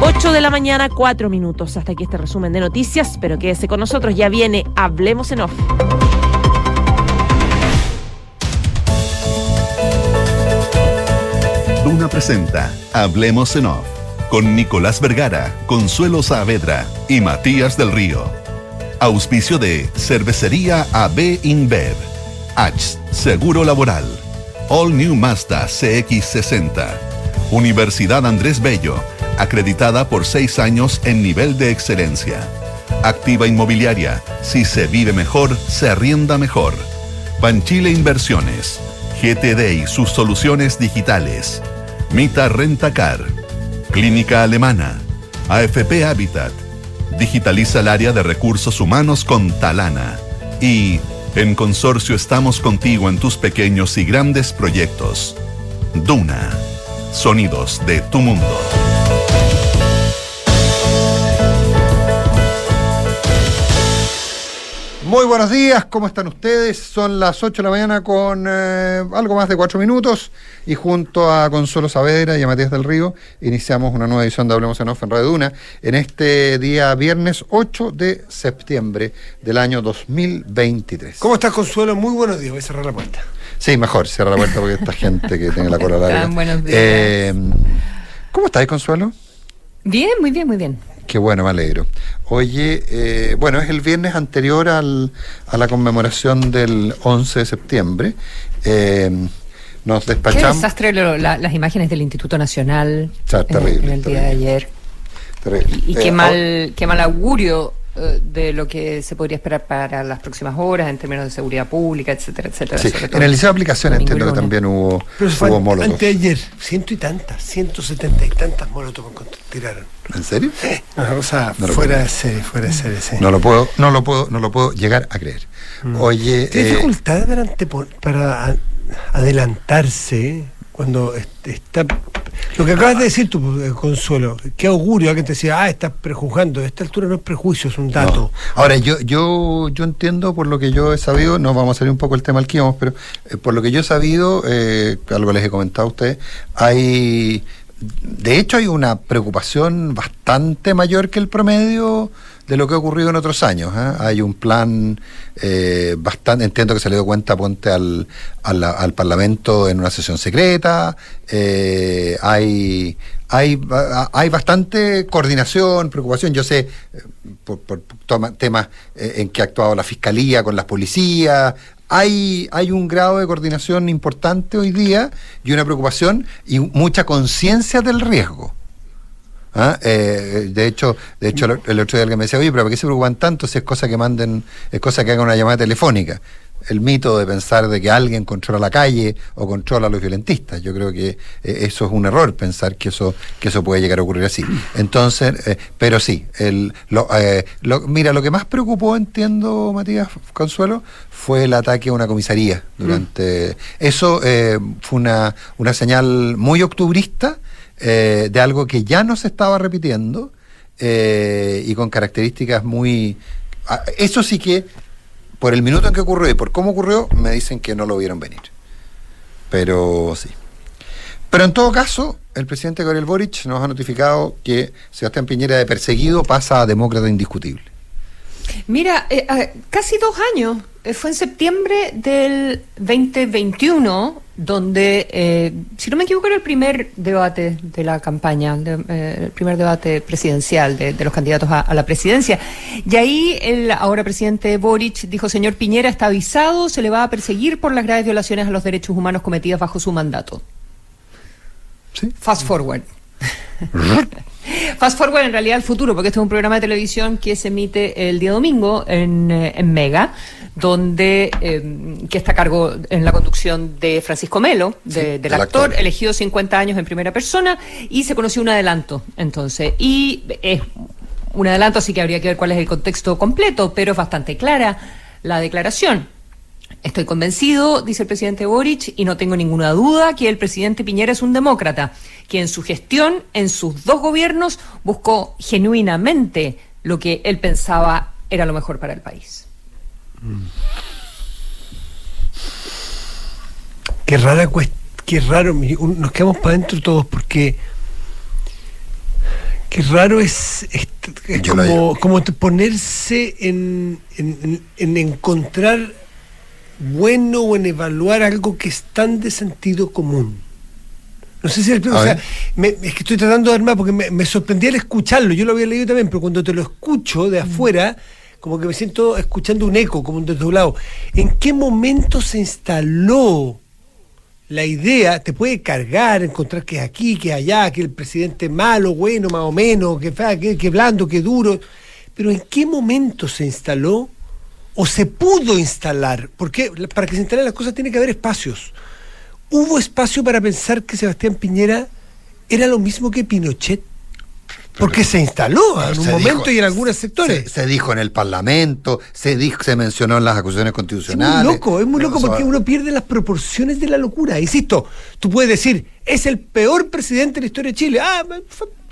8 de la mañana, 4 minutos. Hasta aquí este resumen de noticias, pero quédese con nosotros. Ya viene Hablemos en Off. Duna presenta Hablemos en Off con Nicolás Vergara, Consuelo Saavedra y Matías del Río. Auspicio de Cervecería AB InBev, H Seguro Laboral, All New Mazda CX60, Universidad Andrés Bello, acreditada por seis años en nivel de excelencia. Activa Inmobiliaria, si se vive mejor, se arrienda mejor. Panchile Inversiones, GTD y sus soluciones digitales. Mita Rentacar, Clínica Alemana, AFP Habitat, digitaliza el área de recursos humanos con Talana y en consorcio estamos contigo en tus pequeños y grandes proyectos. Duna, sonidos de tu mundo. Muy buenos días, ¿cómo están ustedes? Son las 8 de la mañana con eh, algo más de 4 minutos y junto a Consuelo Saavedra y a Matías del Río iniciamos una nueva edición de Hablemos en Off en Radio Duna en este día viernes 8 de septiembre del año 2023. ¿Cómo estás, Consuelo? Muy buenos días, voy a cerrar la puerta. Sí, mejor, cierra la puerta porque esta gente que tiene la cola larga. buenos días. Eh, ¿Cómo estás, Consuelo? Bien, muy bien, muy bien. Qué bueno, me alegro. Oye, eh, bueno, es el viernes anterior al, a la conmemoración del 11 de septiembre. Eh, nos Qué despachamos. desastre lo- la- las imágenes del Instituto Nacional O sea, en- terrible, en el día de ayer. Terrible. Y Eh, qué ah, mal, qué mal augurio eh, de lo que se podría esperar para las próximas horas en términos de seguridad pública, etcétera, etcétera. sí, sobre todo en el liceo de aplicaciones entiendo que también hubo, Pero eso hubo anteayer, ciento y tantas, ciento setenta y tantas molotov tiraron. ¿En serio? Una cosa No lo fuera puedo de serie, fuera de serie, sí. No lo puedo, no lo puedo, no lo puedo llegar a creer. Oye, ¿Tiene eh, dificultades para, adelantarse cuando est- está... Lo que acabas de decir tú, eh, Consuelo, qué augurio, alguien te decía, ah, estás prejuzgando, a esta altura no es prejuicio, es un dato. No. Ahora, yo, yo, yo entiendo por lo que yo he sabido, no vamos a salir un poco el tema al que íbamos, pero eh, por lo que yo he sabido, eh, algo les he comentado a ustedes, hay, de hecho hay una preocupación bastante mayor que el promedio de lo que ha ocurrido en otros años. ¿eh? Hay un plan eh, bastante, entiendo que se le dio cuenta, ponte al, al, al Parlamento en una sesión secreta, eh, hay, hay, hay bastante coordinación, preocupación. Yo sé, eh, por, por toma- temas eh, en que ha actuado la Fiscalía con las policías, hay, hay un grado de coordinación importante hoy día y una preocupación y mucha conciencia del riesgo. ¿Ah? Eh, de hecho, de hecho el, el otro día alguien me decía, oye, pero ¿por qué se preocupan tanto si es cosa que manden, es cosa que hagan una llamada telefónica? El mito de pensar de que alguien controla la calle o controla a los violentistas. Yo creo que eh, eso es un error, pensar que eso, que eso puede llegar a ocurrir así. Entonces, eh, pero sí, el, lo, eh, lo- mira, lo que más preocupó, entiendo, Matías Consuelo, fue el ataque a una comisaría durante. Eso eh, fue una, una señal muy octubrista eh, de algo que ya no se estaba repitiendo eh, y con características muy... ah, Eso sí que, por el minuto en que ocurrió y por cómo ocurrió, me dicen que no lo vieron venir. Pero sí. Pero en todo caso, el presidente Gabriel Boric nos ha notificado que Sebastián Piñera de perseguido pasa a demócrata indiscutible. Mira, eh, ah, casi dos años. Eh, fue en septiembre del 2021 donde, eh, si no me equivoco, era el primer debate de la campaña, de- eh, el primer debate presidencial de, de los candidatos a, a la presidencia. Y ahí el ahora presidente Boric dijo, señor Piñera está avisado, se le va a perseguir por las graves violaciones a los derechos humanos cometidas bajo su mandato. ¿Sí? Fast forward. Fast forward en realidad al futuro, porque este es un programa de televisión que se emite el día domingo en, eh, en Mega, donde eh, que está a cargo en la conducción de Francisco Melo, de- Sí, del del actor, actor. elegido 50 años en primera persona, y se conoció un adelanto, entonces, y es un adelanto, así que habría que ver cuál es el contexto completo, pero es bastante clara la declaración. Estoy convencido, dice el presidente Boric, y no tengo ninguna duda que el presidente Piñera es un demócrata, que en su gestión, en sus dos gobiernos, buscó genuinamente lo que él pensaba era lo mejor para el país. Qué rara qué raro, nos quedamos para adentro todos porque Qué raro es, es- como, ponerse en- en encontrar bueno o en evaluar algo que es tan de sentido común. No sé si el o sea, me- es que estoy tratando de armar porque me, me sorprendía el escucharlo, yo lo había leído también, pero cuando te lo escucho de afuera, como que me siento escuchando un eco, como un desdoblado. ¿En qué momento se instaló la idea te puede cargar, encontrar que es aquí, que es allá, que el presidente es malo, bueno, más o menos, que, fa- que, que blando, que duro. Pero ¿en qué momento se instaló o se pudo instalar? Porque para que se instalen las cosas tiene que haber espacios. ¿Hubo espacio para pensar que Sebastián Piñera era lo mismo que Pinochet? Porque se instaló en un momento dijo- y en algunos sectores. Se, se dijo en el Parlamento, se dijo, se mencionó en las acusaciones Es constitucionales. muy loco, es muy loco porque uno pierde las proporciones de la locura. Insisto, tú puedes decir, es el peor presidente de la historia de Chile. Ah,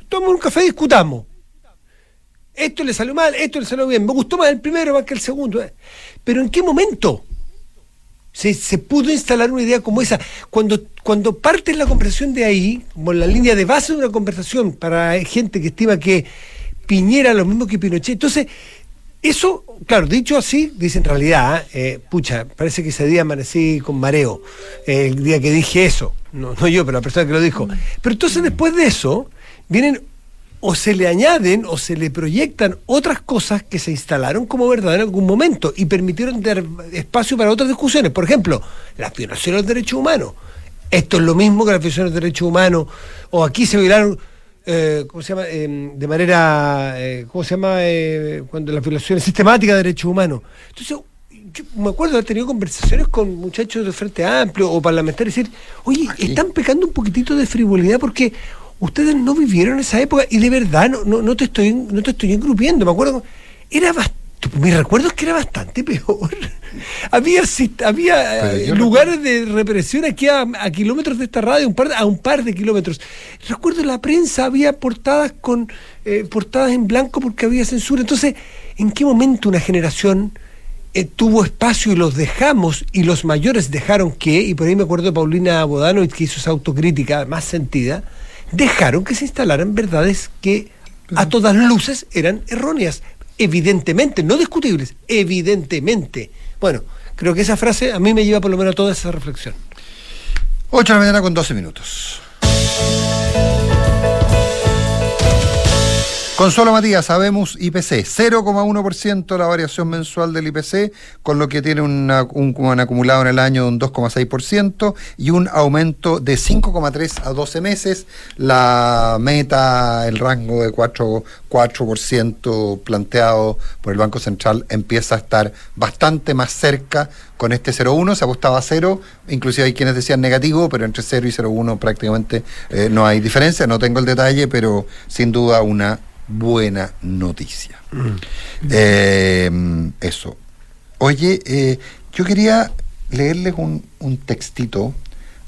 tomamos un café y discutamos. Esto le salió mal, esto le salió bien. Me gustó más el primero más que el segundo. Pero ¿en qué momento se, pudo instalar una idea como esa? Cuando, cuando la conversación de ahí, como la línea de base de una conversación para gente que estima que Piñera lo mismo que Pinochet. Entonces, eso, claro, dicho así, dice en realidad, eh, pucha, parece que ese día amanecí con mareo, eh, el día que dije eso, no, no yo, pero la persona que lo dijo. Pero entonces después de eso, vienen o se le añaden o se le proyectan otras cosas que se instalaron como verdad en algún momento y permitieron dar espacio para otras discusiones. Por ejemplo, la violación de los derechos humanos. Esto es lo mismo que la violación de los derechos humanos. O aquí se violaron, eh, ¿cómo se llama? Eh, de manera, eh, ¿cómo se llama? Eh, cuando la violación sistemática de derechos humanos. Entonces, yo me acuerdo de haber tenido conversaciones con muchachos de Frente Amplio o parlamentarios y decir, oye, están pecando un poquitito de frivolidad porque ustedes no vivieron esa época y de verdad no, no, no te estoy no te estoy engrupiendo. Me acuerdo, era bastante, mi recuerdo es que era bastante peor. había había eh, lugares de represión aquí a, a kilómetros de esta radio, un par, a un par de kilómetros. Recuerdo la prensa había portadas con eh, portadas en blanco porque había censura. Entonces, ¿en qué momento una generación eh, tuvo espacio y los dejamos y los mayores dejaron que, y por ahí me acuerdo de Paulina Bodano que hizo esa autocrítica más sentida, dejaron que se instalaran verdades que a todas luces eran erróneas, evidentemente, no discutibles, evidentemente. Bueno, creo que esa frase a mí me lleva por lo menos a toda esa reflexión. 8 de la mañana con 12 minutos. Consuelo Matías, sabemos IPC, 0,1% la variación mensual del IPC, con lo que tiene un acumulado en el año de un 2,6% y un aumento de 5,3 a 12 meses. La meta, el rango de 4, 4% planteado por el Banco Central empieza a estar bastante más cerca con este 0,1 se apostaba a 0, inclusive hay quienes decían negativo, pero entre 0 y 0,1 prácticamente eh, no hay diferencia, no tengo el detalle, pero sin duda una buena noticia. Eh, eso. Oye, eh, yo quería leerles un, un textito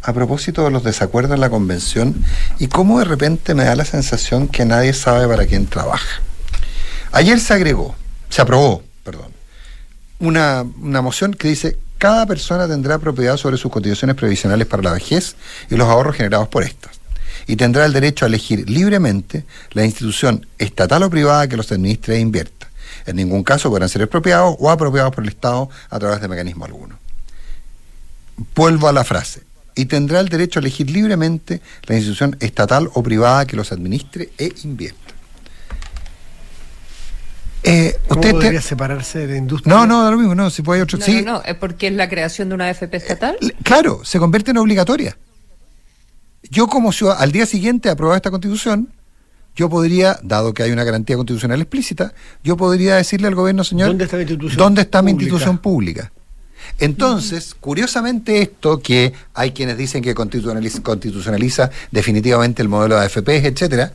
a propósito de los desacuerdos en la convención y cómo de repente me da la sensación que nadie sabe para quién trabaja. Ayer se agregó, se aprobó, perdón, una, una moción que dice cada persona tendrá propiedad sobre sus cotizaciones previsionales para la vejez y los ahorros generados por estas. Y tendrá el derecho a elegir libremente la institución estatal o privada que los administre e invierta. En ningún caso podrán ser expropiados o apropiados por el Estado a través de mecanismo alguno. Vuelvo a la frase. Y tendrá el derecho a elegir libremente la institución estatal o privada que los administre e invierta. Eh, ¿Cómo usted te- podría separarse de la industria? no, no, da lo mismo, no, si puede otro. No, sí, no, no, es porque es la creación de una FP estatal. Claro, se convierte en obligatoria. Yo como ciudad- al día siguiente aprobar esta constitución, yo podría, dado que hay una garantía constitucional explícita, yo podría decirle al gobierno, señor, ¿Dónde está mi institución ¿dónde está mi pública? institución pública? Entonces, curiosamente esto, que hay quienes dicen que constitucionaliza, constitucionaliza definitivamente el modelo de AFP, etcétera,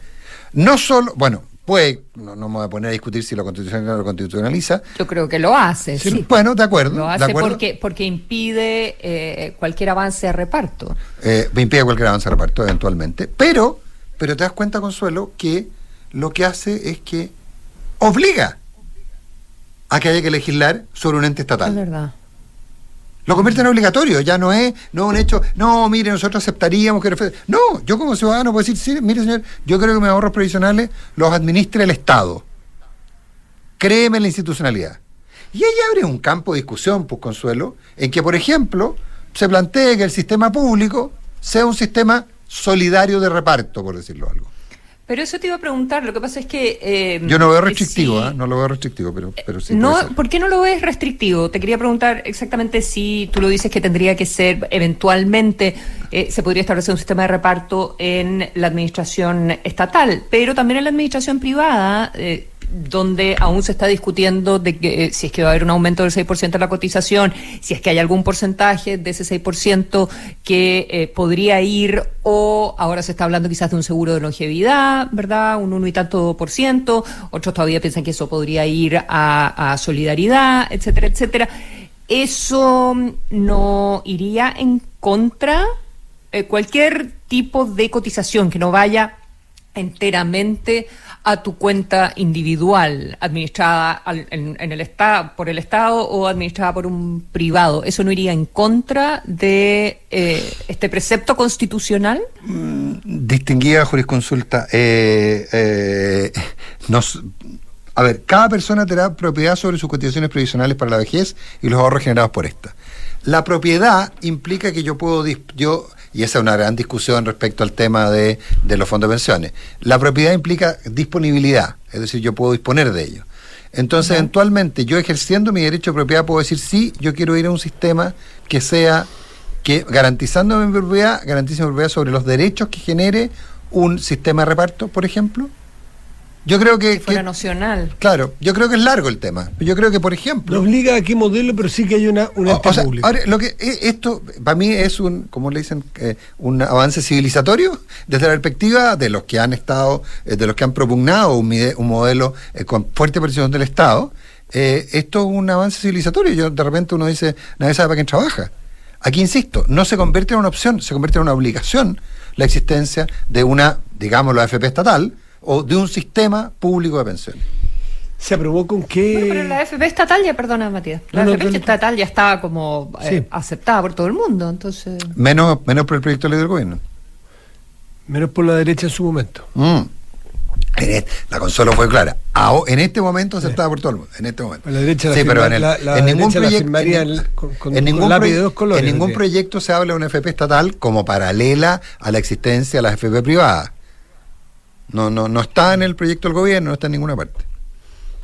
no solo, bueno, puede, no, no me voy a poner a discutir si lo constitucionaliza o lo constitucionaliza, Yo creo que lo hace, sí. bueno, de acuerdo, Lo de hace acuerdo. porque, porque impide eh, cualquier avance de reparto. eh, me impide cualquier avance de reparto eventualmente, pero, pero te das cuenta, Consuelo, que lo que hace es que obliga a que haya que legislar sobre un ente Es estatal. verdad. Lo convierte en obligatorio, ya no es, no un hecho, no, mire, nosotros aceptaríamos que... No, yo como ciudadano puedo decir, mire señor, yo creo que mis ahorros previsionales los administre el Estado. Créeme en la institucionalidad. Y ahí abre un campo de discusión, pues Consuelo, en que, por ejemplo, se plantee que el sistema público sea un sistema solidario de reparto, por decirlo algo. Pero eso te iba a preguntar, lo que pasa es que... Eh, Yo no veo restrictivo, ¿eh? no lo veo restrictivo, pero, pero sí. No. ¿Por qué no lo ves restrictivo? Te quería preguntar exactamente si tú lo dices que tendría que ser, eventualmente, eh, se podría establecer un sistema de reparto en la administración estatal, pero también en la administración privada, eh, donde aún se está discutiendo de que eh, si es que va a haber un aumento del 6% de la cotización, si es que hay algún porcentaje de ese 6% que eh, podría ir o ahora se está hablando quizás de un seguro de longevidad, ¿verdad? Un uno y tanto por ciento, otros todavía piensan que eso podría ir a, a solidaridad, etcétera, etcétera. ¿Eso no iría en contra? Eh, cualquier tipo de cotización que no vaya enteramente a tu cuenta individual, administrada al- en, el esta- por el Estado o administrada por un privado. ¿Eso no iría en contra de eh, este precepto constitucional? Distinguida jurisconsulta, eh, eh, a ver, cada persona tendrá propiedad sobre sus cotizaciones previsionales para la vejez y los ahorros generados por esta. La propiedad implica que yo puedo, yo, y esa es una gran discusión respecto al tema de, de los fondos de pensiones, la propiedad implica disponibilidad, es decir, yo puedo disponer de ello. Entonces, eventualmente, yo ejerciendo mi derecho de propiedad puedo decir, sí, yo quiero ir a un sistema que sea que garantizando mi propiedad, garantice mi propiedad sobre los derechos que genere un sistema de reparto, por ejemplo. Yo creo que, Si fuera que- nacional. claro, yo creo que es largo el tema. Yo creo que, por No ejemplo, obliga a qué modelo, pero sí que hay una, un o- o sea, ahora, lo que eh, esto para mí es un, ¿cómo le dicen? Eh, un avance civilizatorio desde la perspectiva de los que han estado, eh, de los que han propugnado un, modelo eh, con fuerte participación del Estado. Eh, esto es un avance civilizatorio. Yo de repente uno dice, nadie sabe para quién trabaja. Aquí insisto, no se convierte en una opción, se convierte en una obligación la existencia de una, digamos, la AFP estatal o de un sistema público de pensiones. ¿Se aprobó con qué? Bueno, pero la FP estatal ya, perdona Matías, la No, no, FP no, no. estatal ya estaba como eh, aceptada por todo el mundo, entonces... Menos, menos por el proyecto de ley del gobierno. Menos por la derecha en su momento. Mm. La consola fue clara. En este momento aceptada por todo el mundo. En este momento. La derecha la Sí, pero en, el- la- la en ningún proyecto. en, el- con- con- en con ningún lápiz de proye- dos colores, en ningún tendría. proyecto se habla de una FP estatal como paralela a la existencia de las FP privadas. No, no, no está en el proyecto del gobierno, no está en ninguna parte.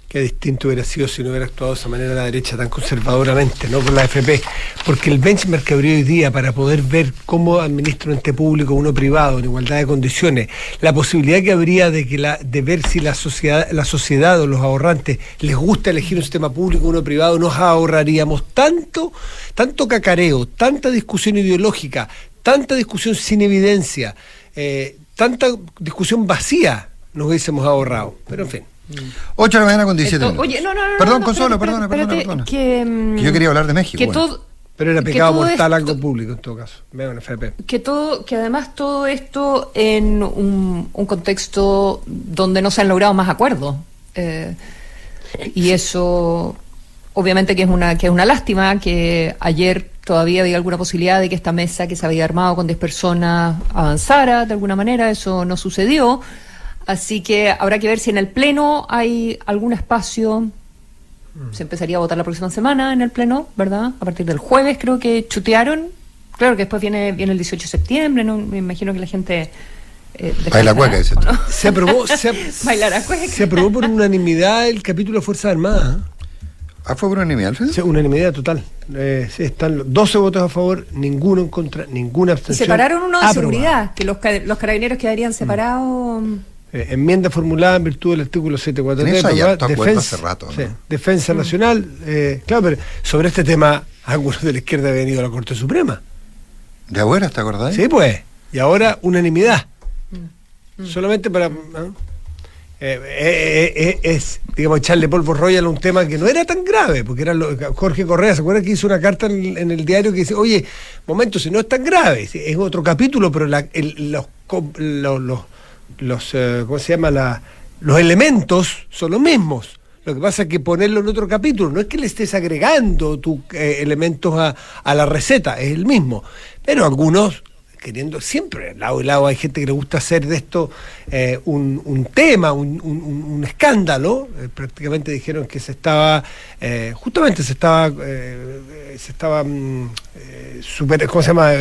Qué distinto hubiera sido si no hubiera actuado de esa manera la derecha tan conservadoramente, no con la FP. Porque el benchmark que habría hoy día para poder ver cómo administra un ente público, uno privado, en igualdad de condiciones, la posibilidad que habría de que la, de ver si la sociedad, la sociedad o los ahorrantes les gusta elegir un sistema público, uno privado, nos ahorraríamos tanto, tanto cacareo, tanta discusión ideológica, tanta discusión sin evidencia, eh, tanta discusión vacía nos hubiésemos ahorrado. Pero en fin. 8 de la mañana con 17 Esto- minutos. oye, no, no, no, Perdón, no, Consuelo, espérate, perdona, perdona, perdona. Que, Que yo quería hablar de México. que bueno. todo, Pero era pecado mortal esto- algo público en todo caso. Veo en FP. que todo que además todo esto en un, un contexto donde no se han logrado más acuerdos Eh, y eso obviamente que es una que es una lástima que ayer todavía había alguna posibilidad de que esta mesa que se había armado con 10 personas avanzara de alguna manera eso no sucedió así que habrá que ver si en el pleno hay algún espacio se empezaría a votar la próxima semana en el pleno, ¿verdad? A partir del jueves creo que chutearon. Claro que después viene, viene el 18 de septiembre, ¿no? Me imagino que la gente... Eh, Baila cueca, dices ¿o tú. no? Se aprobó, se, se aprobó por unanimidad el capítulo de Fuerzas Armadas. Ah, fue por unanimidad, Alfredo? Sí, unanimidad total. Eh, sí, están los 12 votos a favor, ninguno en contra, ninguna Y abstención. separaron uno de Aprobado. seguridad, que los, los carabineros quedarían separados... Eh, enmienda formulada en virtud del artículo 743. En eso hay aprobada, harto acuerdo hace rato, ¿no? sí, defensa nacional. eh, claro, pero sobre este tema, algunos de la izquierda habían ido a la Corte Suprema. ¿De abuelas, te acordás? Sí, pues. Y ahora unanimidad. Mm. Solamente para. ¿no? Eh, eh, eh, es, digamos, echarle polvo royal a un tema que no era tan grave, porque era lo- Jorge Correa, ¿se acuerdan que hizo una carta en, en el diario que dice, oye, momento, si no es tan grave, es otro capítulo, pero la- los, los, ¿cómo se llama? La, los elementos son los mismos. Lo que pasa es que ponerlo en otro capítulo, no es que le estés agregando tus elementos a, a la receta, es el mismo. Pero algunos queriendo siempre, lado y lado hay gente que le gusta hacer de esto eh, un, un, tema, un, escándalo. Eh, prácticamente dijeron que se estaba, eh, justamente se estaba, eh, se estaba mm, eh, super, ¿cómo se llama?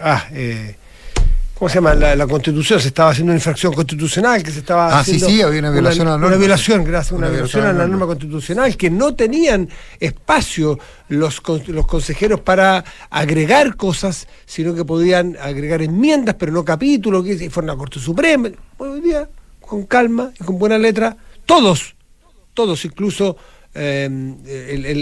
Ah, eh, ¿Cómo se llama? La, la constitución, se estaba haciendo una infracción constitucional, que se estaba Ah, sí, haciendo sí, había una violación a la norma. Una violación, gracias, una, Una violación violación a la norma norma. constitucional, que no tenían espacio los, los consejeros para agregar cosas, sino que podían agregar enmiendas, pero no capítulos, que y fueron a la Corte Suprema. Hoy día, con calma y con buena letra, todos, todos, incluso eh,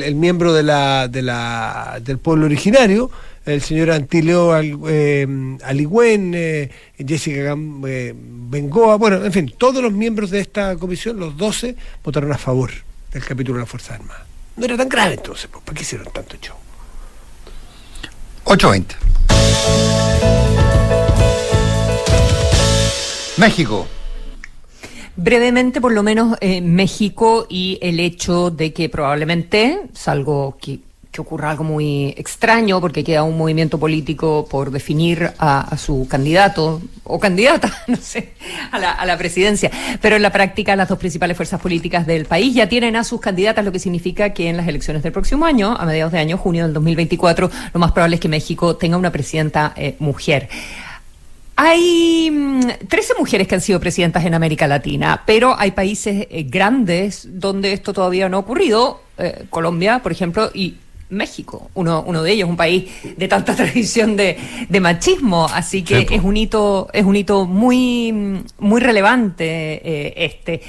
el, miembro de la, de la, del pueblo originario, el señor Antileo Al- eh, Aligüen, Jessica Bengoa, bueno, en fin, todos los miembros de esta comisión, los 12, votaron a favor del capítulo de las Fuerzas Armadas. No era tan grave entonces, pues, ¿por qué hicieron tanto show? 8.20. México. Brevemente, por lo menos, eh, México y el hecho de que probablemente, salvo que, que ocurra algo muy extraño, porque queda un movimiento político por definir a, a su candidato o candidata, no sé, a la, a la presidencia. Pero en la práctica, las dos principales fuerzas políticas del país ya tienen a sus candidatas, lo que significa que en las elecciones del próximo año, a mediados de año, junio del 2024, lo más probable es que México tenga una presidenta eh, mujer. Hay mm, 13 mujeres que han sido presidentas en América Latina, pero hay países eh, grandes donde esto todavía no ha ocurrido. eh, Colombia, por ejemplo, y México, uno, uno de ellos, un país de tanta tradición de, de machismo, así que es un hito, es un hito muy, mm, muy relevante eh, este.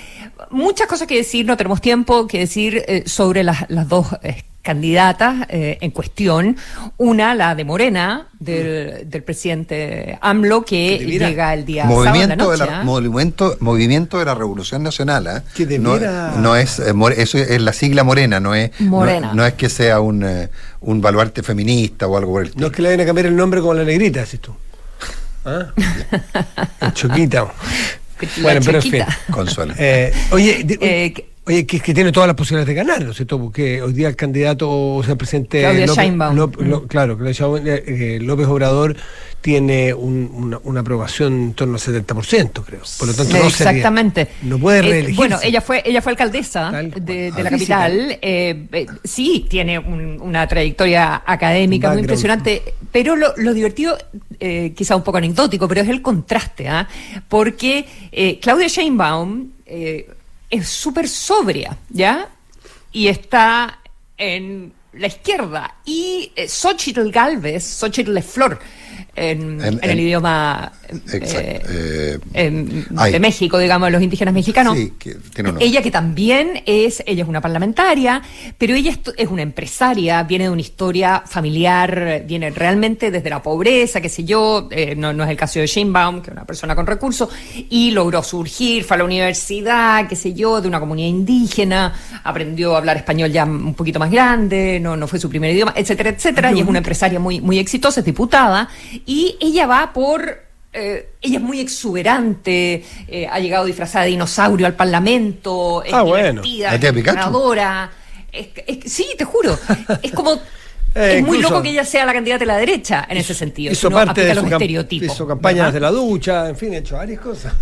Muchas cosas que decir, no tenemos tiempo que decir eh, sobre las, las dos eh, candidatas eh, en cuestión. Una, la de Morena, del, del presidente AMLO, que Que debiera- llega el día sábado en la Movimiento de la, ¿ah? movimiento, movimiento de la Revolución Nacional. ¿ah? Que no, debiera- no es eh, eso es la sigla morena, no es Morena. No, no es que sea un, eh, un baluarte feminista o algo por el No estilo. es que le vayan a cambiar el nombre como la negrita, decís tú. ¿Ah? El Choquita. La bueno, pero en fin. Consuelo. Eh, oye, de- Eh, oye, que, que tiene todas las posibilidades de ganar, ¿no es cierto? Porque hoy día el candidato, o sea, el presidente Claudia López. López- Lo- Mm. claro, eh, eh, López Obrador tiene un- una, una aprobación en torno al 70%, creo. Por lo tanto, no sería- Exactamente. no puede Eh, reelegirse. bueno, ella fue, ella fue alcaldesa de, de la capital. eh, eh, sí, tiene un- una trayectoria académica muy impresionante. Pero lo, lo divertido, quizá un poco anecdótico, pero es el contraste, ¿ah? Porque Claudia Sheinbaum eh, es súper sobria, ¿ya? Y está en la izquierda. Y eh, Xochitl Galvez, Xochitl Flor, en, En- en el idioma eh, eh, de México, digamos, los indígenas mexicanos. Sí, que tiene un- Ella que también es, ella es una parlamentaria, pero ella es, es una empresaria, viene de una historia familiar, viene realmente desde la pobreza, qué sé yo, eh, no, no es el caso de Sheinbaum, que es una persona con recursos, y logró surgir, fue a la universidad, qué sé yo, de una comunidad indígena, aprendió a hablar español ya un poquito más grande, no, no fue su primer idioma, etcétera, etcétera, y es una empresaria muy, muy exitosa, es diputada, y ella va por eh, ella es muy exuberante, eh, ha llegado disfrazada de dinosaurio al Parlamento, es Ah, bueno. divertida, ¿La tía es. Es, es- sí, te juro. Es como. Eh, es muy loco que ella sea la candidata de la derecha en ese sentido. Hizo parte de los estereotipos. hizo campañas ¿verdad? de la ducha, en fin, ha hecho varias cosas.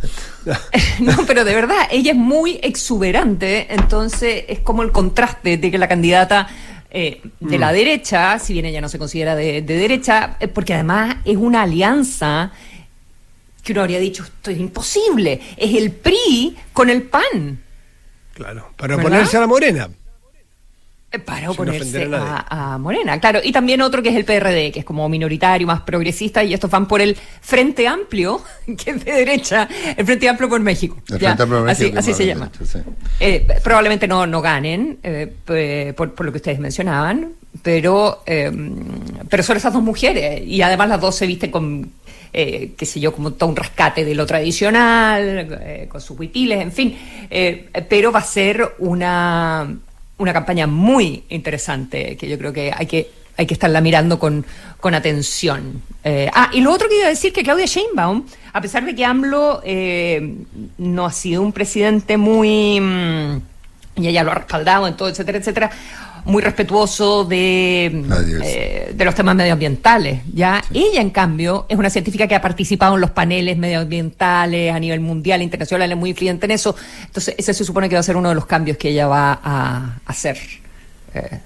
No, pero de verdad, ella es muy exuberante, entonces es como el contraste de que la candidata eh, de Mm. la derecha, si bien ella no se considera de, de derecha, eh, porque además es una alianza que uno habría dicho, esto es imposible, es el PRI con el PAN. Claro, para ¿Verdad? oponerse a la morena. Eh, Para oponerse a Morena, claro. Y también otro que es el PRD, que es como minoritario, más progresista, y estos van por el Frente Amplio, que es de derecha, el Frente Amplio por México. El ¿ya? Frente Amplio por así México, así se llama. derecha, sí. Eh, probablemente no, no ganen, eh, por, por lo que ustedes mencionaban, pero, eh, pero son esas dos mujeres, y además las dos se visten con, eh, qué sé yo, como todo un rescate de lo tradicional, eh, con sus huipiles, en fin, eh, pero va a ser una, una campaña muy interesante, que yo creo que hay que hay que estarla mirando con, con atención. Eh, ah, y lo otro que iba a decir que Claudia Sheinbaum, a pesar de que AMLO eh, no ha sido un presidente muy mm, y ella lo ha respaldado en todo, etcétera, etcétera, muy respetuoso de, eh, de los temas medioambientales. ¿ya? Ella, en cambio, es una científica que ha participado en los paneles medioambientales a nivel mundial, internacional, es muy influyente en eso. Entonces, ese se supone que va a ser uno de los cambios que ella va a hacer. Eh,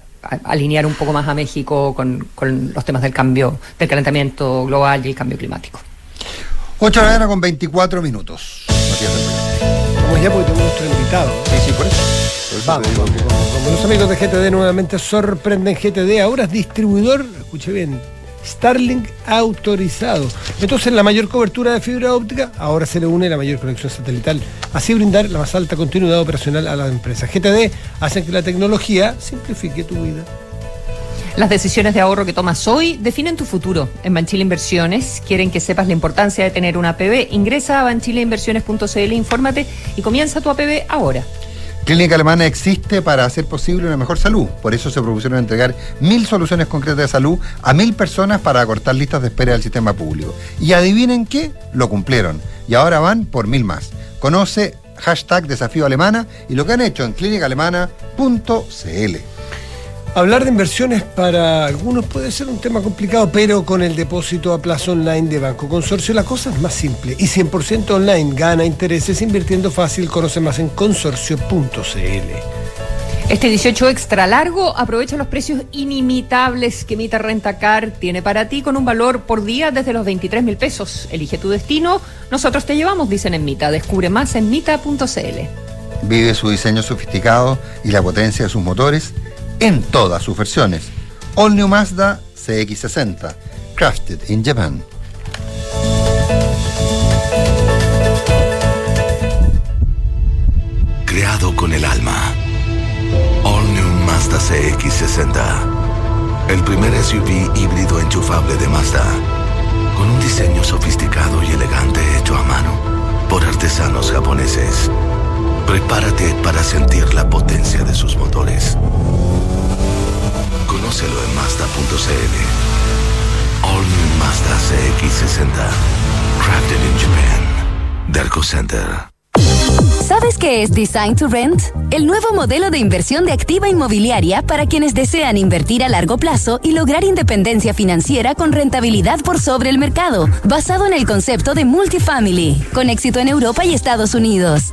alinear un poco más a México con, con, los temas del cambio, del calentamiento global y el cambio climático. 8 de la mañana con 24 minutos. Vamos ya porque tenemos nuestro invitado. Sí, sí, por eso. Vamos, los amigos de GTD nuevamente sorprenden GTD, ahora es distribuidor, escuche bien, Starlink autorizado. Entonces la mayor cobertura de fibra óptica ahora se le une la mayor conexión satelital. Así brindar la más alta continuidad operacional a las empresas. GTD hacen que la tecnología simplifique tu vida. Las decisiones de ahorro que tomas hoy definen tu futuro. En Banchile Inversiones quieren que sepas la importancia de tener una APB. Ingresa a banchileinversiones.cl, infórmate y comienza tu APB ahora. Clínica Alemana existe para hacer posible una mejor salud. Por eso se propusieron entregar mil soluciones concretas de salud a mil personas para acortar listas de espera del sistema público. Y adivinen qué, lo cumplieron. Y ahora van por mil más. Conoce hashtag desafío alemana y lo que han hecho en clínicaalemana.cl. Hablar de inversiones para algunos puede ser un tema complicado, pero con el depósito a plazo online de Banco Consorcio la cosa es más simple y 100% online. Gana intereses invirtiendo fácil. Conoce más en consorcio.cl. Este 18 extra largo aprovecha los precios inimitables que Mita Rentacar tiene para ti con un valor por día desde los 23 mil pesos. Elige tu destino, nosotros te llevamos, dicen en Mita. Descubre más en mita.cl. Vive su diseño sofisticado y la potencia de sus motores en todas sus versiones. All New Mazda CX60, crafted in Japan. Creado con el alma. All New Mazda CX60. El primer SUV híbrido enchufable de Mazda. Con un diseño sofisticado y elegante hecho a mano por artesanos japoneses. Prepárate para sentir la potencia de sus motores. Conócelo en. All New Mazda CX60. Crafted in Japan. Derco Center. ¿Sabes qué es Design to Rent? El nuevo modelo de inversión de activa inmobiliaria para quienes desean invertir a largo plazo y lograr independencia financiera con rentabilidad por sobre el mercado, basado en el concepto de multifamily, con éxito en Europa y Estados Unidos.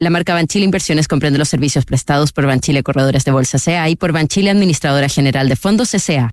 La marca Banchile Inversiones comprende los servicios prestados por Banchile Corredores de Bolsa CA y por Banchile Administradora General de Fondos CCA.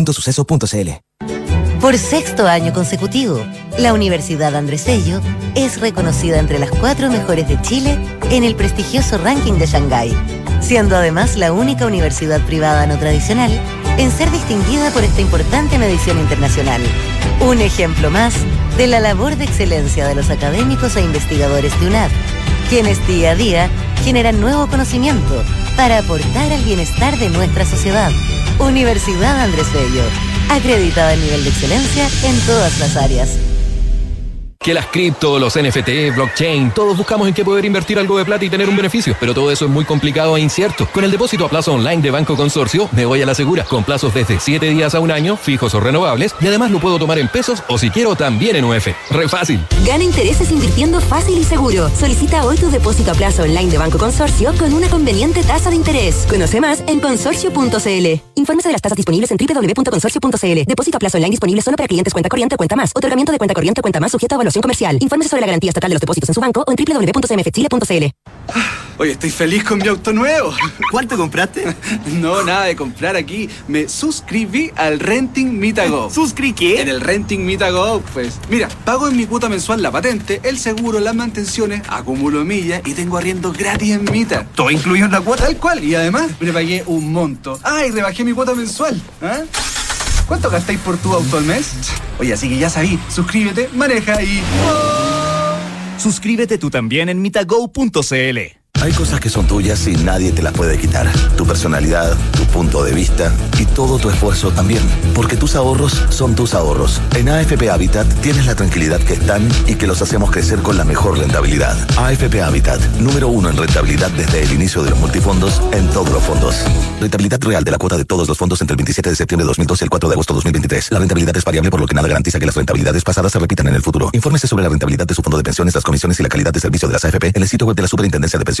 Por sexto año consecutivo, la Universidad Andrés Bello es reconocida entre las cuatro mejores de Chile en el prestigioso ranking de Shanghái, siendo además la única universidad privada no tradicional en ser distinguida por esta importante medición internacional. Un ejemplo más de la labor de excelencia de los académicos e investigadores de UNAD, quienes día a día generan nuevo conocimiento para aportar al bienestar de nuestra sociedad. Universidad Andrés Bello, acreditada en nivel de excelencia en todas las áreas. Que las cripto, los NFT, blockchain, todos buscamos en qué poder invertir algo de plata y tener un beneficio, pero todo eso es muy complicado e incierto. Con el depósito a plazo online de Banco Consorcio, me voy a la segura, con plazos desde 7 días a un año, fijos o renovables, y además lo puedo tomar en pesos o si quiero también en UF. Re fácil. Gana intereses invirtiendo fácil y seguro. Solicita hoy tu depósito a plazo online de Banco Consorcio con una conveniente tasa de interés. Conoce más en consorcio.cl. Infórmese de las tasas disponibles en www.consorcio.cl. Depósito a plazo online disponible solo para clientes cuenta corriente cuenta más. Otorgamiento de cuenta corriente cuenta más sujeto a evaluación comercial. Infórmese sobre la garantía estatal de los depósitos en su banco o en www.cmfchile.cl. Oye, estoy feliz con mi auto nuevo. ¿Cuánto compraste? No, nada de comprar aquí. Me suscribí al Renting Mitago. ¿Suscri qué? En el Renting Mitago, pues. Mira, pago en mi cuota mensual la patente, el seguro, las mantenciones, acumulo millas y tengo arriendo gratis en Mita. ¿Todo incluido en la cuota? Tal cual. Y además, me pagué un monto. Ah, y rebajé mi cuota mensual. ¿Ah? ¿Cuánto gastáis por tu auto al mes? Oye, así que ya sabí, suscríbete, maneja y... Suscríbete tú también en mitago.cl. Hay cosas que son tuyas y nadie te las puede quitar. Tu personalidad, tu punto de vista y todo tu esfuerzo también. Porque tus ahorros son tus ahorros. En AFP Habitat tienes la tranquilidad que están y que los hacemos crecer con la mejor rentabilidad. AFP Habitat, número uno en rentabilidad desde el inicio de los multifondos en todos los fondos. Rentabilidad real de la cuota de todos los fondos entre el 27 de septiembre de 2012 y el 4 de agosto de 2023. La rentabilidad es variable por lo que nada garantiza que las rentabilidades pasadas se repitan en el futuro. Infórmese sobre la rentabilidad de su fondo de pensiones, las comisiones y la calidad de servicio de las AFP en el sitio web de la Superintendencia de Pensiones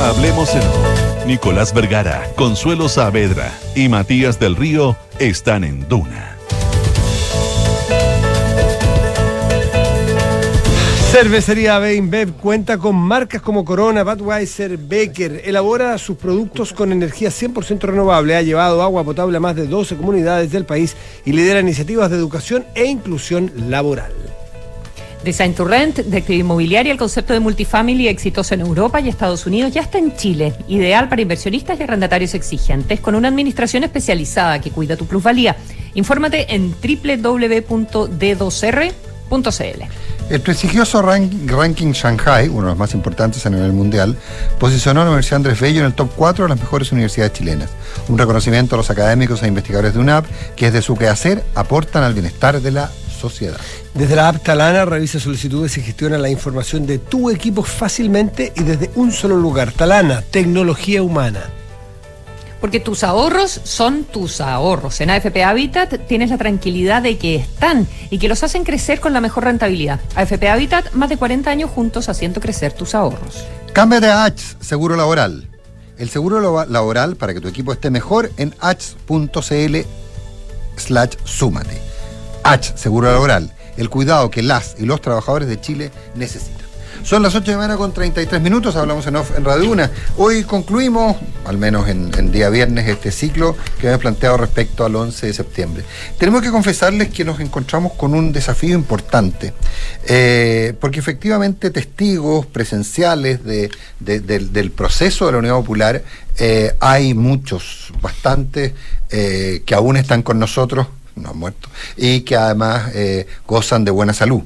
Hablemos en. Nicolás Vergara, Consuelo Saavedra y Matías del Río están en Duna. Cervecería Beinbev cuenta con marcas como Corona, Budweiser, Becker. Elabora sus productos con energía 100% renovable. Ha llevado agua potable a más de 12 comunidades del país y lidera iniciativas de educación e inclusión laboral. Design to Rent, de actividad inmobiliaria, el concepto de multifamily exitoso en Europa y Estados Unidos ya está en Chile, ideal para inversionistas y arrendatarios exigentes, con una administración especializada que cuida tu plusvalía. Infórmate en www.d2r.cl. El prestigioso rank- ranking Shanghai, uno de los más importantes a nivel mundial, posicionó a la Universidad Andrés Bello en el top 4 de las mejores universidades chilenas. Un reconocimiento a los académicos e investigadores de UNAP, que desde su quehacer aportan al bienestar de la sociedad. Desde la app Talana revisa solicitudes y gestiona la información de tu equipo fácilmente y desde un solo lugar. Talana, tecnología humana. Porque tus ahorros son tus ahorros. En AFP Habitat tienes la tranquilidad de que están y que los hacen crecer con la mejor rentabilidad. AFP Habitat, más de 40 años juntos haciendo crecer tus ahorros. Cámbiate a H, Seguro Laboral. El seguro laboral para que tu equipo esté mejor en h.cl slash súmate. H, Seguro Laboral. El cuidado que las y los trabajadores de Chile necesitan. Son las 8 de la mañana con 33 minutos, hablamos en off en Radio. Hoy concluimos, al menos en, día viernes, este ciclo que había planteado respecto al 11 de septiembre. Tenemos que confesarles que nos encontramos con un desafío importante, eh, porque efectivamente testigos presenciales de- de- del, del proceso de la Unidad Popular eh, hay muchos, bastantes, eh, que aún están con nosotros no han muerto, y que además eh, gozan de buena salud.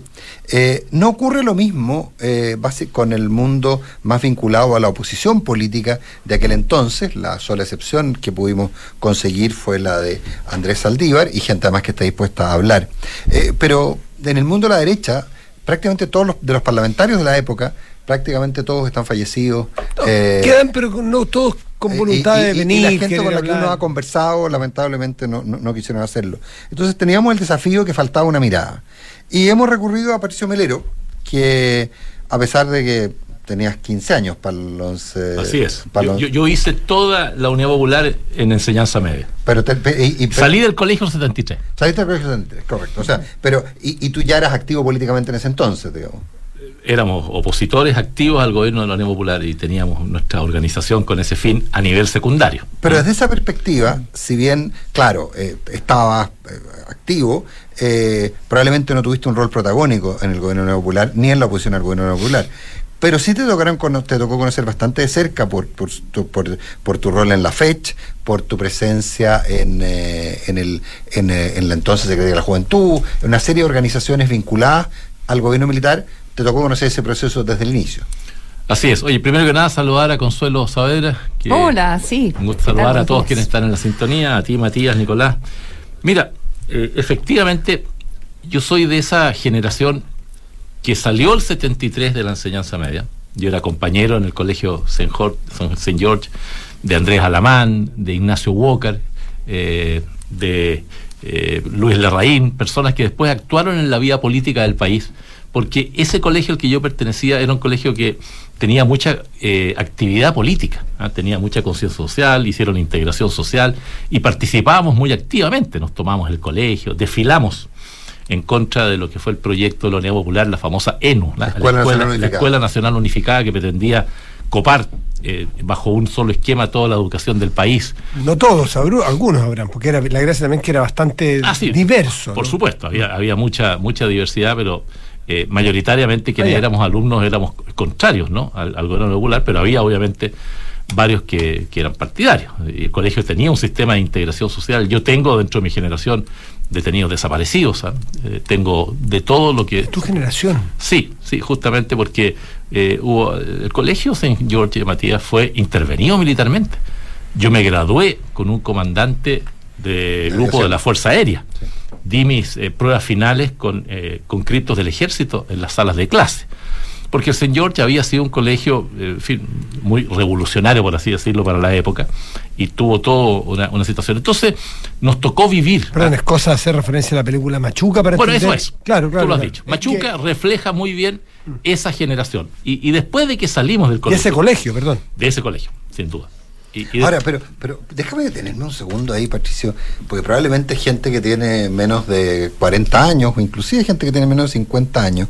Eh, no ocurre lo mismo eh, con el mundo más vinculado a la oposición política de aquel entonces. La sola excepción que pudimos conseguir fue la de Andrés Saldívar y gente además que está dispuesta a hablar. Pero en el mundo de la derecha, prácticamente todos los, de los parlamentarios de la época, prácticamente todos están fallecidos. Eh, Quedan, pero no todos con voluntad y- y- de y- y venir. la gente con la que uno ha conversado, lamentablemente, no, no- no quisieron hacerlo. Entonces teníamos el desafío que faltaba una mirada. Y hemos recurrido a Patricio Melero, que a pesar de que tenías 15 años para el 11... Así es. Yo, el yo- yo hice toda la Unidad Popular en enseñanza media. Pero te- pe- y- Salí del colegio en 73. Saliste del colegio 73, correcto. O sea, pero, y, y tú ya eras activo políticamente en ese entonces, digamos. Éramos opositores activos al gobierno de la Unión Popular y teníamos nuestra organización con ese fin a nivel secundario. Pero desde esa perspectiva, si bien, claro, eh, estabas eh, activo, eh, probablemente no tuviste un rol protagónico en el gobierno de la Unión popular, ni en la oposición al gobierno de la Unión popular. Pero sí te, tocaron, te tocó conocer bastante de cerca por, por, tu, por, por tu rol en la FECH, por tu presencia en, eh, en, el, en, eh, en la entonces Secretaría de la Juventud, en una serie de organizaciones vinculadas al gobierno militar. Te tocó conocer ese proceso desde el inicio. Así es. Oye, primero que nada, saludar a Consuelo Saavedra. que- Hola, sí. Un gusto ¿Qué tal, saludar a todos quienes están en la sintonía, a ti, Matías, Nicolás. Mira, eh, efectivamente, yo soy de esa generación que salió el 73 de la enseñanza media. Yo era compañero en el colegio St. George, St. George de Andrés Alamán, de Ignacio Walker, eh, de eh, Luis Larraín, personas que después actuaron en la vida política del país, porque ese colegio al que yo pertenecía era un colegio que tenía mucha eh, actividad política, ¿ah? tenía mucha conciencia social, hicieron integración social y participábamos muy activamente, nos tomamos el colegio, desfilamos en contra de lo que fue el proyecto de la Unidad Popular, la famosa ENU, la, la Escuela Nacional la Unificada. Escuela Nacional Unificada que pretendía copar eh, bajo un solo esquema toda la educación del país. No todos, algunos habrán, porque era la gracia también que era bastante Ah, sí, diverso. Por ¿no? supuesto, había, había mucha, mucha diversidad, pero eh, mayoritariamente quienes éramos alumnos éramos contrarios ¿no? al, al gobierno popular, pero había obviamente varios que, que eran partidarios. El colegio tenía un sistema de integración social. Yo tengo dentro de mi generación detenidos desaparecidos. ¿ah? Eh, tengo de todo lo que... Tu generación. Sí, sí, justamente porque eh, hubo, el colegio St. George de Matías fue intervenido militarmente. Yo me gradué con un comandante del grupo de la Fuerza Aérea. Di mis eh, pruebas finales con, eh, con criptos del ejército en las salas de clase. Porque el St. George había sido un colegio eh, en fin, muy revolucionario, por así decirlo, para la época, y tuvo toda una, una situación. Entonces, nos tocó vivir. Perdón, es cosa hacer referencia a la película Machuca para Bueno, eso es. Claro, claro. Tú lo has claro. dicho. Es Machuca que- refleja muy bien esa generación. Y, y después de que salimos del de colegio. ese colegio, perdón. De ese colegio, sin duda. Y- y de- Ahora, pero, pero déjame detenerme un segundo ahí, Patricio, porque probablemente gente que tiene menos de 40 años, o inclusive gente que tiene menos de 50 años,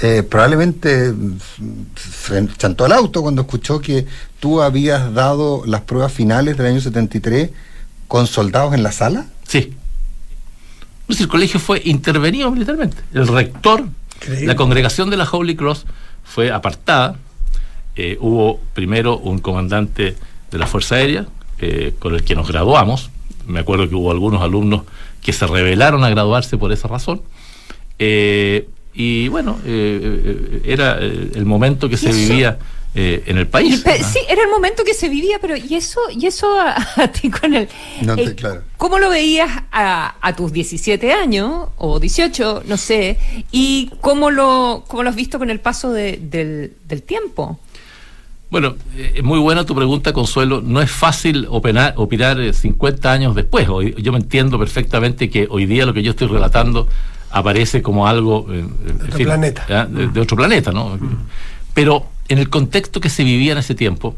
eh, probablemente se chantó el auto cuando escuchó que tú habías dado las pruebas finales del año 73 con soldados en la sala. Sí. Pues el colegio fue intervenido militarmente. El rector, Increíble. la congregación de la Holy Cross fue apartada. Eh, hubo primero un comandante de la Fuerza Aérea eh, con el que nos graduamos. Me acuerdo que hubo algunos alumnos que se rebelaron a graduarse por esa razón. Eh, y bueno, eh, eh, era eh, el momento que se eso? vivía eh, en el país. Sí, era el momento que se vivía, pero ¿y eso, y eso a, a ti con el... No te- eh, claro. ¿Cómo lo veías a, a tus 17 años o 18, no sé? ¿Y cómo lo, cómo lo has visto con el paso de- del, del tiempo? Bueno, eh, es muy buena tu pregunta, Consuelo. No es fácil opinar, opinar eh, 50 años después. Hoy- yo me entiendo perfectamente que hoy día lo que yo estoy relatando aparece como algo eh, en otro fin, planeta. De, de otro planeta, ¿no? Pero en el contexto que se vivía en ese tiempo,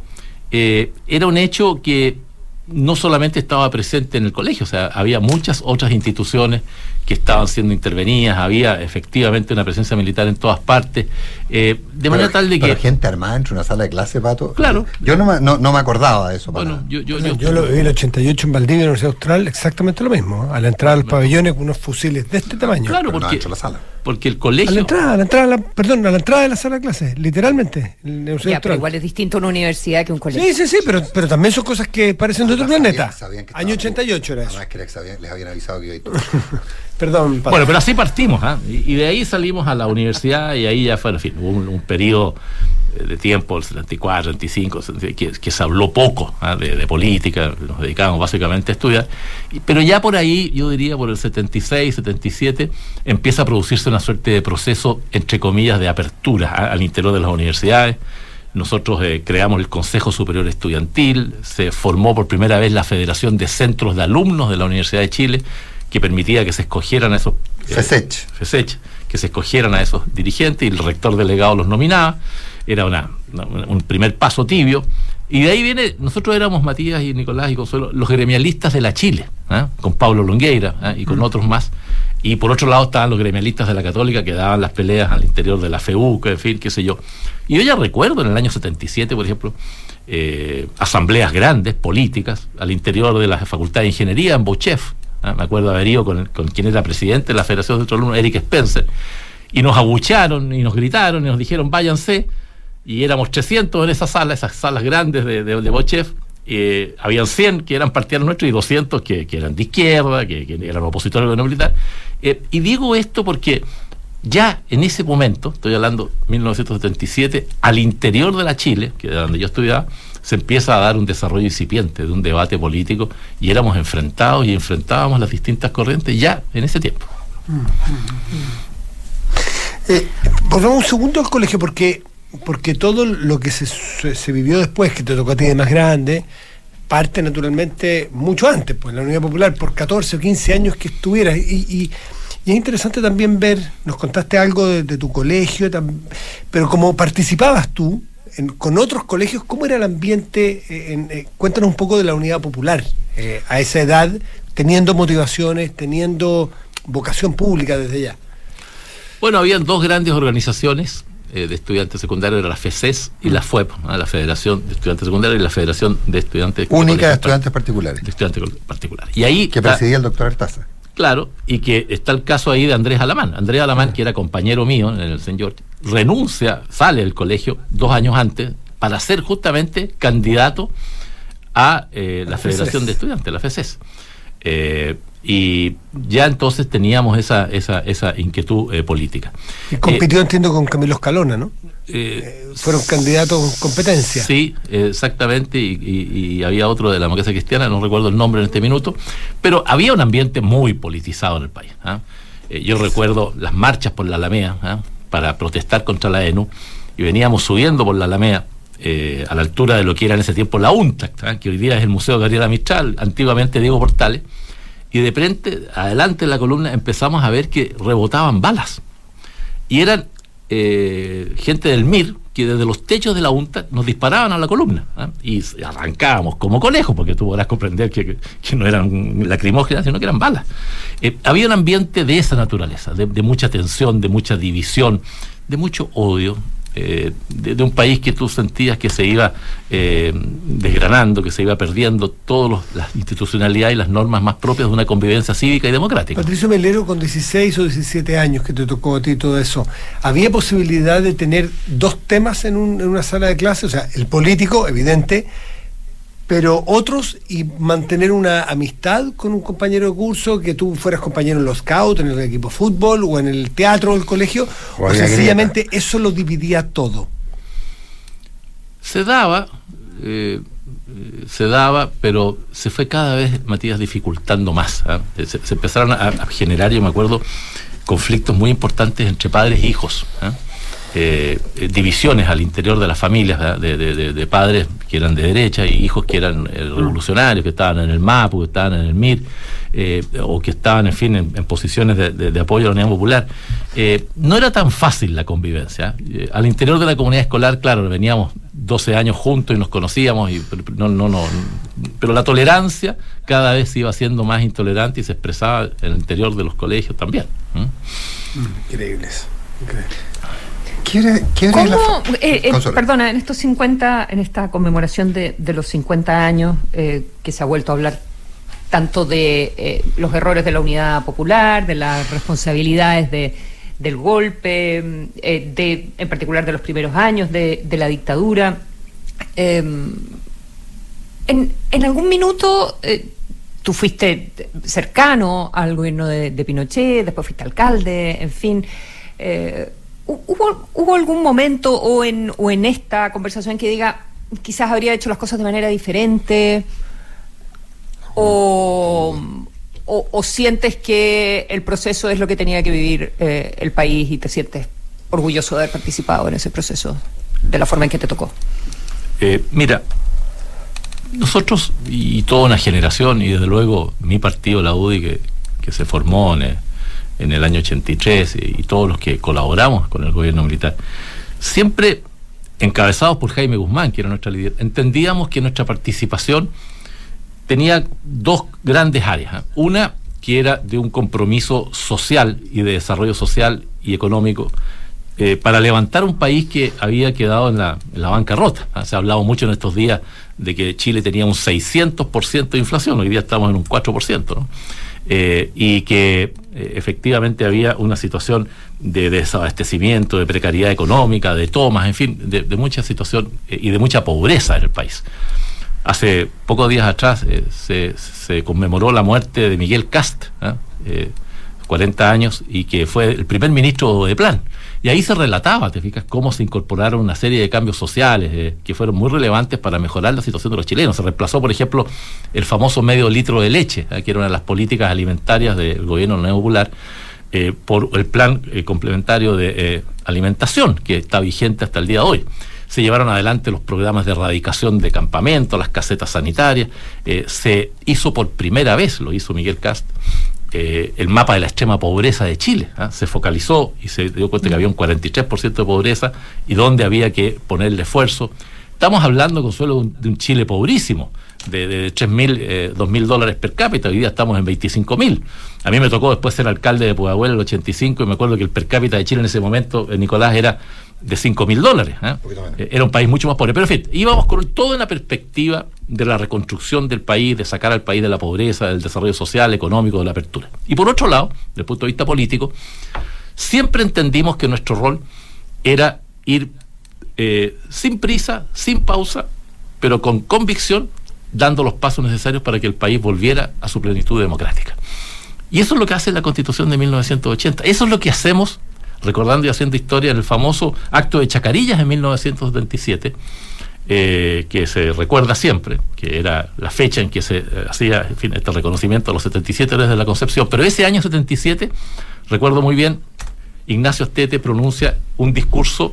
eh, era un hecho que no solamente estaba presente en el colegio, o sea, había muchas otras instituciones que estaban siendo intervenidas, había efectivamente una presencia militar en todas partes, eh, de manera tal de que... Pero gente armada entre una sala de clase, Pato. Claro. Yo no me, no, no me acordaba de eso. para Bueno, yo, yo, Yo, yo- lo viví en el 88 en Valdivia, en la Universidad Austral, exactamente lo mismo. A la entrada del pabellón con unos fusiles de este tamaño. Claro, Pero no porque, dentro de la sala. Porque el A la colegio... entrada, a la entrada, a la- perdón, a la entrada de la sala de clases, literalmente. Ya, pero igual es distinto una universidad que un colegio. Sí, sí, sí, pero, pero también son cosas que parecen de otro planeta. sabían que Año estaba- 88 era eso. Además que les habían, les habían avisado que iba a ir todo. Perdón, Pato. Bueno, pero así partimos, ¿ah? y, de ahí salimos a la universidad y ahí ya fue, en fin, un, periodo eh, de tiempo, el 74, 75, que, que se habló poco ¿ah? de, política, nos dedicábamos básicamente a estudiar, pero ya por ahí, yo diría por el 76, 77, empieza a producirse una suerte de proceso, entre comillas, de apertura ¿ah? al interior de las universidades. Nosotros eh, creamos el Consejo Superior Estudiantil, se formó por primera vez la Federación de Centros de Alumnos de la Universidad de Chile, que permitía que se escogieran a esos... eh, FESECH. FESECH, que se escogieran a esos dirigentes y el rector delegado los nominaba. Era una, una- un primer paso tibio. Y de ahí viene, nosotros éramos Matías y Nicolás y Consuelo, los gremialistas de la Chile, ¿ah? con Pablo Longueira ¿ah? y con otros más. Y por otro lado estaban los gremialistas de la Católica que daban las peleas al interior de la FEU, que, en fin, qué sé yo. Y yo ya recuerdo en el año 77, por ejemplo, eh, asambleas grandes, políticas, al interior de la Facultad de Ingeniería en Bochef. ¿Ah? Me acuerdo haber ido con, con quien era presidente de la Federación de Alumnos, Eric Spencer, y nos abucharon y nos gritaron y nos dijeron váyanse, y éramos 300 en esa sala, esas salas grandes de, de, de eh, habían 100 que eran partidarios nuestros y 200 que, eran de izquierda, que, que eran opositores al gobierno militar. Eh, y digo esto porque ya en ese momento, estoy hablando 1977, al interior de la Chile, que era donde yo estudiaba, se empieza a dar un desarrollo incipiente de un debate político y éramos enfrentados y enfrentábamos las distintas corrientes ya en ese tiempo. Eh, volvamos un segundo al colegio porque porque todo lo que se, se- vivió después, que te tocó a ti de más grande, parte naturalmente mucho antes, pues la Unidad Popular, por 14 o 15 años que estuvieras. Y, y- es interesante también ver, nos contaste algo de, tu colegio, pero como participabas tú en- con otros colegios, ¿cómo era el ambiente? eh, en- eh, cuéntanos un poco de la Unidad Popular eh, a esa edad, teniendo motivaciones, teniendo vocación pública desde ya. Bueno, habían dos grandes organizaciones eh, de estudiantes secundarios, era la FECES y la FUEP, ¿no? la Federación de Estudiantes Secundarios y la Federación de Estudiantes Única de estudiantes particulares. de estudiantes particulares. Y ahí Que presidía el doctor Artaza. Claro, y que está el caso ahí de Andrés Alamán. Andrés Alamán, que era compañero mío en el St. George, renuncia, sale del colegio dos años antes para ser justamente candidato a eh, la Federación de Estudiantes, la FECES. Eh, y ya entonces teníamos esa, esa, esa inquietud eh, política. Y compitió, entiendo, con Camilo Escalona, ¿no? Eh, Fueron candidatos con competencia. Sí, eh, exactamente, y, y- y había otro de la democracia cristiana, no recuerdo el nombre en este minuto, pero había un ambiente muy politizado en el país. ¿ah? Eh, yo recuerdo las marchas por la Alameda ¿ah? para protestar contra la ENU, y veníamos subiendo por la Alameda eh, a la altura de lo que era en ese tiempo la UNTAC, ¿ah? que hoy día es el Museo Gabriela Mistral, antiguamente Diego Portales, y de frente, adelante en la columna, empezamos a ver que rebotaban balas. Y eran eh, gente del MIR que desde los techos de la UNTA nos disparaban a la columna. ¿ah? Y arrancábamos como conejos, porque tú podrás comprender que no eran lacrimógenas, sino que eran balas. Eh, había un ambiente de esa naturaleza, de, de mucha tensión, de mucha división, de mucho odio. Eh, de, un país que tú sentías que se iba eh, desgranando, que se iba perdiendo todas las institucionalidades y las normas más propias de una convivencia cívica y democrática. Patricio Melero, con 16 o 17 años que te tocó a ti todo eso, ¿había posibilidad de tener dos temas en, un- en una sala de clase? O sea, el político, evidente, pero otros y mantener una amistad con un compañero de curso, que tú fueras compañero en los scouts, en el equipo de fútbol o en el teatro del colegio, O sencillamente eso lo dividía todo. Se daba, eh, eh, se daba, pero se fue cada vez, Matías, dificultando más. ¿ah? Eh, Se, se empezaron a, a generar, yo me acuerdo, conflictos muy importantes entre padres e hijos. ¿ah? Eh, eh, divisiones al interior de las familias de, padres que eran de derecha y hijos que eran eh, revolucionarios, que estaban en el MAPU, que estaban en el MIR, eh, o que estaban, en fin, en, posiciones de, apoyo a la Unidad Popular. Eh, no era tan fácil la convivencia. ¿eh? al interior de la comunidad escolar, claro, veníamos 12 años juntos y nos conocíamos, y no, no, no, pero la tolerancia cada vez iba siendo más intolerante y se expresaba en el interior de los colegios también. Increíbles. ¿Quiere, ¿Cómo, eh, eh, perdona, en estos 50, en esta conmemoración de, de los 50 años eh, que se ha vuelto a hablar tanto de los errores de la unidad popular, de las responsabilidades de, del golpe, eh, de, en particular de los primeros años de, de la dictadura. Eh, en, en, algún minuto tú fuiste cercano al gobierno de, de, Pinochet, después fuiste alcalde, en fin. Eh, ¿hubo, ¿Hubo algún momento o en, o en esta conversación que diga quizás habría hecho las cosas de manera diferente? O, o, sientes que el proceso es lo que tenía que vivir eh, el país y te sientes orgulloso de haber participado en ese proceso de la forma en que te tocó? Eh, mira, nosotros y toda una generación, y desde luego mi partido, la UDI, que, que se formó en en el año 83, y, y todos los que colaboramos con el gobierno militar, siempre encabezados por Jaime Guzmán, que era nuestra líder, entendíamos que nuestra participación tenía dos grandes áreas. ¿eh? Una que era de un compromiso social y de desarrollo social y económico eh, para levantar un país que había quedado en la, en la bancarrota. ¿eh? Se ha hablado mucho en estos días de que Chile tenía un 600% de inflación, hoy día estamos en un 4%, ¿no? Eh, y que eh, efectivamente había una situación de desabastecimiento, de precariedad económica, de tomas, en fin, de, de mucha situación y de mucha pobreza en el país. Hace pocos días atrás eh, se, se, conmemoró la muerte de Miguel Cast, ¿eh? 40 años, y que fue el primer ministro de Plan. Y ahí se relataba, te fijas, cómo se incorporaron una serie de cambios sociales eh, que fueron muy relevantes para mejorar la situación de los chilenos. Se reemplazó, por ejemplo, el famoso medio litro de leche, que era una de las políticas alimentarias del gobierno neopopular, eh, por el plan eh, complementario de alimentación, que está vigente hasta el día de hoy. Se llevaron adelante los programas de erradicación de campamentos, las casetas sanitarias, eh, se hizo por primera vez, lo hizo Miguel Cast, eh, el mapa de la extrema pobreza de Chile, ¿eh? se focalizó y se dio cuenta que había un 43% de pobreza y donde había que ponerle esfuerzo. Estamos hablando, Consuelo, de un, de un Chile pobrísimo, de, de 3 mil, eh, 2 mil dólares per cápita, hoy día estamos en 25 mil. A mí me tocó después ser alcalde de Pudahuel en el 85 y me acuerdo que el per cápita de Chile en ese momento, eh, Nicolás, era de 5 mil dólares. ¿eh? Era un país mucho más pobre. Pero en fin, íbamos con toda una perspectiva de la reconstrucción del país, de sacar al país de la pobreza, del desarrollo social, económico, de la apertura. Y por otro lado, desde el punto de vista político, siempre entendimos que nuestro rol era ir eh, sin prisa, sin pausa, pero con convicción, dando los pasos necesarios para que el país volviera a su plenitud democrática. Y eso es lo que hace la Constitución de 1980. Eso es lo que hacemos recordando y haciendo historia en el famoso acto de Chacarillas en 1927, eh, que se recuerda siempre, que era la fecha en que se eh, hacía en fin, este reconocimiento a los 77 desde la Concepción. Pero ese año 77, recuerdo muy bien, Ignacio Astete pronuncia un discurso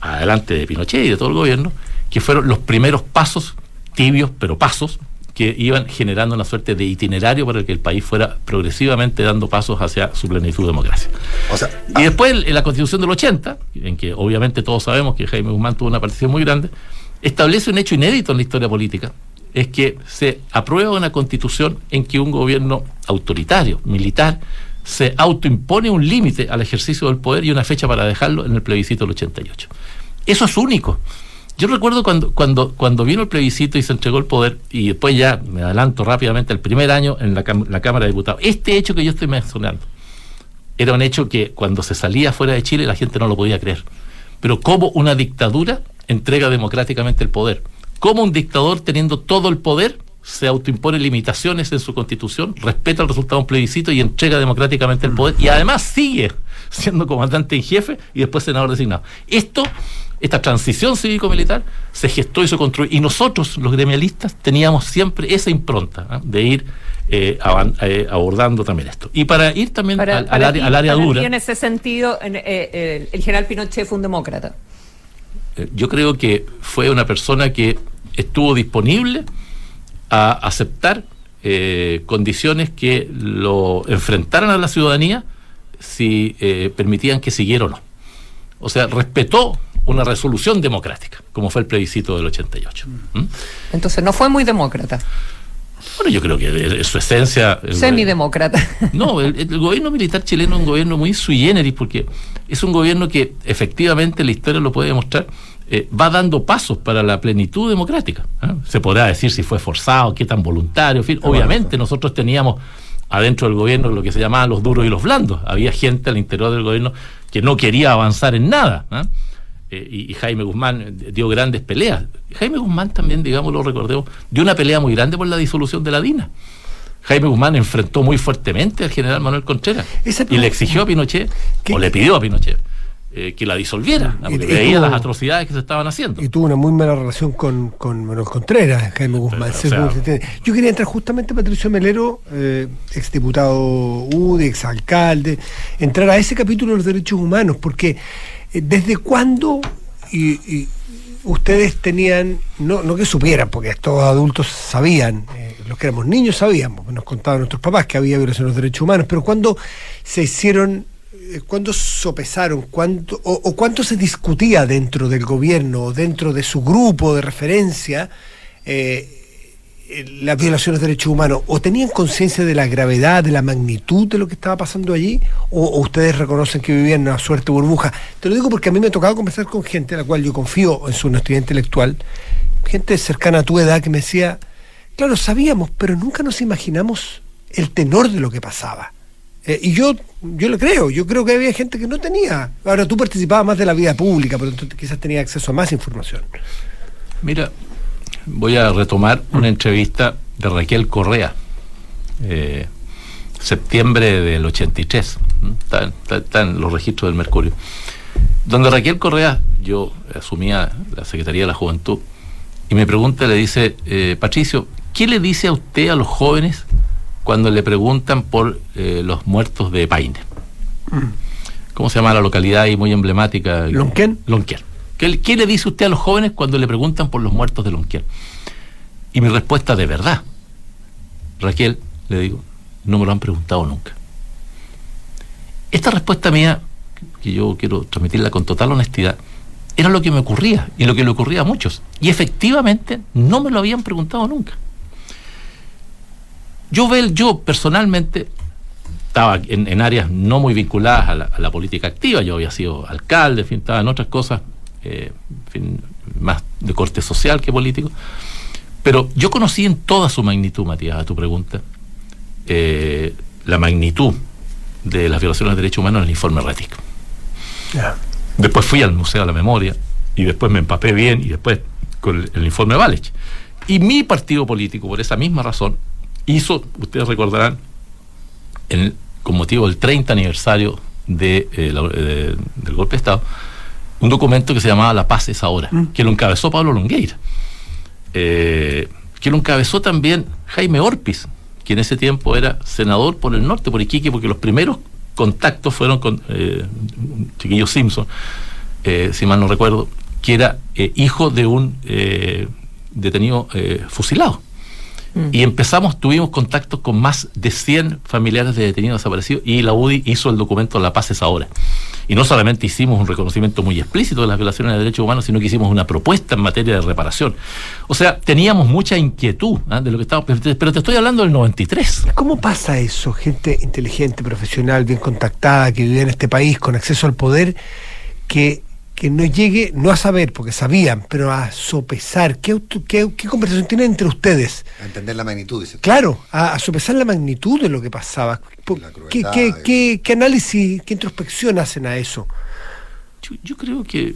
adelante de Pinochet y de todo el gobierno, que fueron los primeros pasos, tibios, pero pasos, que iban generando una suerte de itinerario para que el país fuera progresivamente dando pasos hacia su plenitud de democracia. O sea, y después en la constitución del 80, en que obviamente todos sabemos que Jaime Guzmán tuvo una participación muy grande, establece un hecho inédito en la historia política, es que se aprueba una constitución en que un gobierno autoritario, militar, se autoimpone un límite al ejercicio del poder y una fecha para dejarlo en el plebiscito del 88. Eso es único. Yo recuerdo cuando, cuando, cuando vino el plebiscito y se entregó el poder, y después ya me adelanto rápidamente, el primer año en la, la Cámara de Diputados, este hecho que yo estoy mencionando, era un hecho que cuando se salía fuera de Chile la gente no lo podía creer. Pero cómo una dictadura entrega democráticamente el poder. Cómo un dictador teniendo todo el poder se autoimpone limitaciones en su constitución, respeta el resultado de un plebiscito y entrega democráticamente el poder y además sigue siendo comandante en jefe y después senador designado. Esto, esta transición cívico-militar se gestó y se construyó y nosotros los gremialistas teníamos siempre esa impronta ¿eh? de ir eh, eh, abordando también esto. Y para ir también para, al, para al, área, al área para dura. En ese sentido, en, eh, el general Pinochet fue un demócrata. Yo creo que fue una persona que estuvo disponible a aceptar condiciones que lo enfrentaran a la ciudadanía si permitían que siguiera o no. O sea, respetó una resolución democrática, como fue el plebiscito del 88. ¿Mm? Entonces no fue muy demócrata. Bueno, yo creo que de, su esencia... el Semidemócrata. No, el, el gobierno militar chileno es un gobierno muy sui generis porque es un gobierno que efectivamente la historia lo puede demostrar, eh, va dando pasos para la plenitud democrática. ¿eh? Se podrá decir si fue forzado, qué tan voluntario, en fin. Obviamente nosotros teníamos adentro del gobierno lo que se llamaban los duros y los blandos. Había gente al interior del gobierno que no quería avanzar en nada. ¿eh? Eh, y, y Jaime Guzmán dio grandes peleas. Jaime Guzmán también, digamos, lo recordemos, dio una pelea muy grande por la disolución de la DINA. Jaime Guzmán enfrentó muy fuertemente al general Manuel Contreras y le exigió a Pinochet, o le pidió a Pinochet, eh, que la disolviera, porque veía las atrocidades que se estaban haciendo. Y tuvo una muy mala relación con, con Manuel Contreras, Jaime Guzmán. o sea-. Yo quería entrar justamente Patricio Melero, eh, exdiputado UDI, exalcalde, entrar a ese capítulo de los derechos humanos, porque eh, desde cuándo y, ustedes tenían, no, que supieran, porque todos adultos sabían, eh, los que éramos niños sabíamos, nos contaban nuestros papás que había violación de los derechos humanos, pero cuando se hicieron eh, ¿Cuándo sopesaron? ¿Cuánto, o, cuánto se discutía dentro del gobierno o dentro de su grupo de referencia eh, eh, las violaciones de derechos humanos? ¿O tenían conciencia de la gravedad, de la magnitud de lo que estaba pasando allí? ¿O, o ustedes reconocen que vivían una suerte burbuja? Te lo digo porque a mí me ha tocado conversar con gente a la cual yo confío en su honestidad intelectual, gente cercana a tu edad que me decía, claro, sabíamos, pero nunca nos imaginamos el tenor de lo que pasaba. Eh, y yo, yo lo creo, yo creo que había gente que no tenía. Ahora tú participabas más de la vida pública, pero entonces quizás tenías acceso a más información. Mira, voy a retomar una entrevista de Raquel Correa, eh, septiembre del 83, ¿m? está, está- está en los registros del Mercurio, donde Raquel Correa, yo asumía la Secretaría de la Juventud, y me pregunta, le dice, eh, Patricio, ¿qué le dice a usted a los jóvenes cuando le preguntan por eh, los muertos de Paine? ¿Cómo se llama la localidad ahí muy emblemática? ¿Lonquén? Lonquén. ¿Qué, le dice usted a los jóvenes cuando le preguntan por los muertos de Lonquén? Y mi respuesta de verdad, Raquel, le digo, no me lo han preguntado nunca. Esta respuesta mía, que yo quiero transmitirla con total honestidad, era lo que me ocurría y lo que le ocurría a muchos. Y efectivamente no me lo habían preguntado nunca. Yo, yo personalmente estaba en, en áreas no muy vinculadas a la, a la política activa, yo había sido alcalde, en fin, estaba en otras cosas eh, en fin, más de corte social que político, pero yo conocí en toda su magnitud, Matías, a tu pregunta, eh, la magnitud de las violaciones de derechos humanos en el informe Retic. Después fui al Museo de la Memoria y después me empapé bien y después con el, el informe Valech. Y mi partido político, por esa misma razón, hizo, ustedes recordarán, en con motivo del 30 aniversario de, eh, la- de- del golpe de Estado, un documento que se llamaba La Paz es ahora, que lo encabezó Pablo Longueira, eh, que lo encabezó también Jaime Orpiz, que en ese tiempo era senador por el norte, por Iquique, porque los primeros contactos fueron con eh, un chiquillo Simpson, eh, si mal no recuerdo, que era eh, hijo de un eh, detenido eh, fusilado. Y empezamos, tuvimos contactos con más de 100 familiares de detenidos desaparecidos y la UDI hizo el documento La Paz es ahora. Y no solamente hicimos un reconocimiento muy explícito de las violaciones de derechos humanos, sino que hicimos una propuesta en materia de reparación. O sea, teníamos mucha inquietud ¿ah? de lo que estábamos... Pero te- estoy hablando del 93. ¿Cómo pasa eso? Gente inteligente, profesional, bien contactada, que vivía en este país con acceso al poder, que, que no llegue, no a saber, porque sabían, pero a sopesar. ¿Qué, auto- qué, qué conversación tienen entre ustedes? A entender la magnitud, dice. Claro, a, a sopesar la magnitud de lo que pasaba. ¿Qué, crueldad, qué, qué- qué análisis, qué introspección hacen a eso? Yo, yo creo que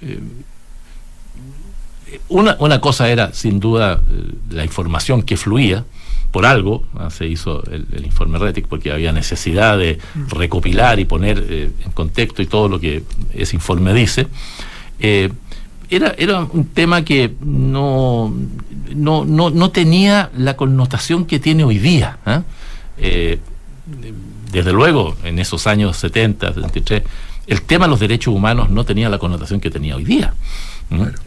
eh, una, una cosa era sin duda eh, la información que fluía, por algo ah, se hizo el, informe Retic, porque había necesidad de recopilar y poner eh, en contexto y todo lo que ese informe dice. Eh, era, era un tema que no, no, no, no tenía la connotación que tiene hoy día. Eh, desde luego, en esos años 70, 73, el tema de los derechos humanos no tenía la connotación que tenía hoy día.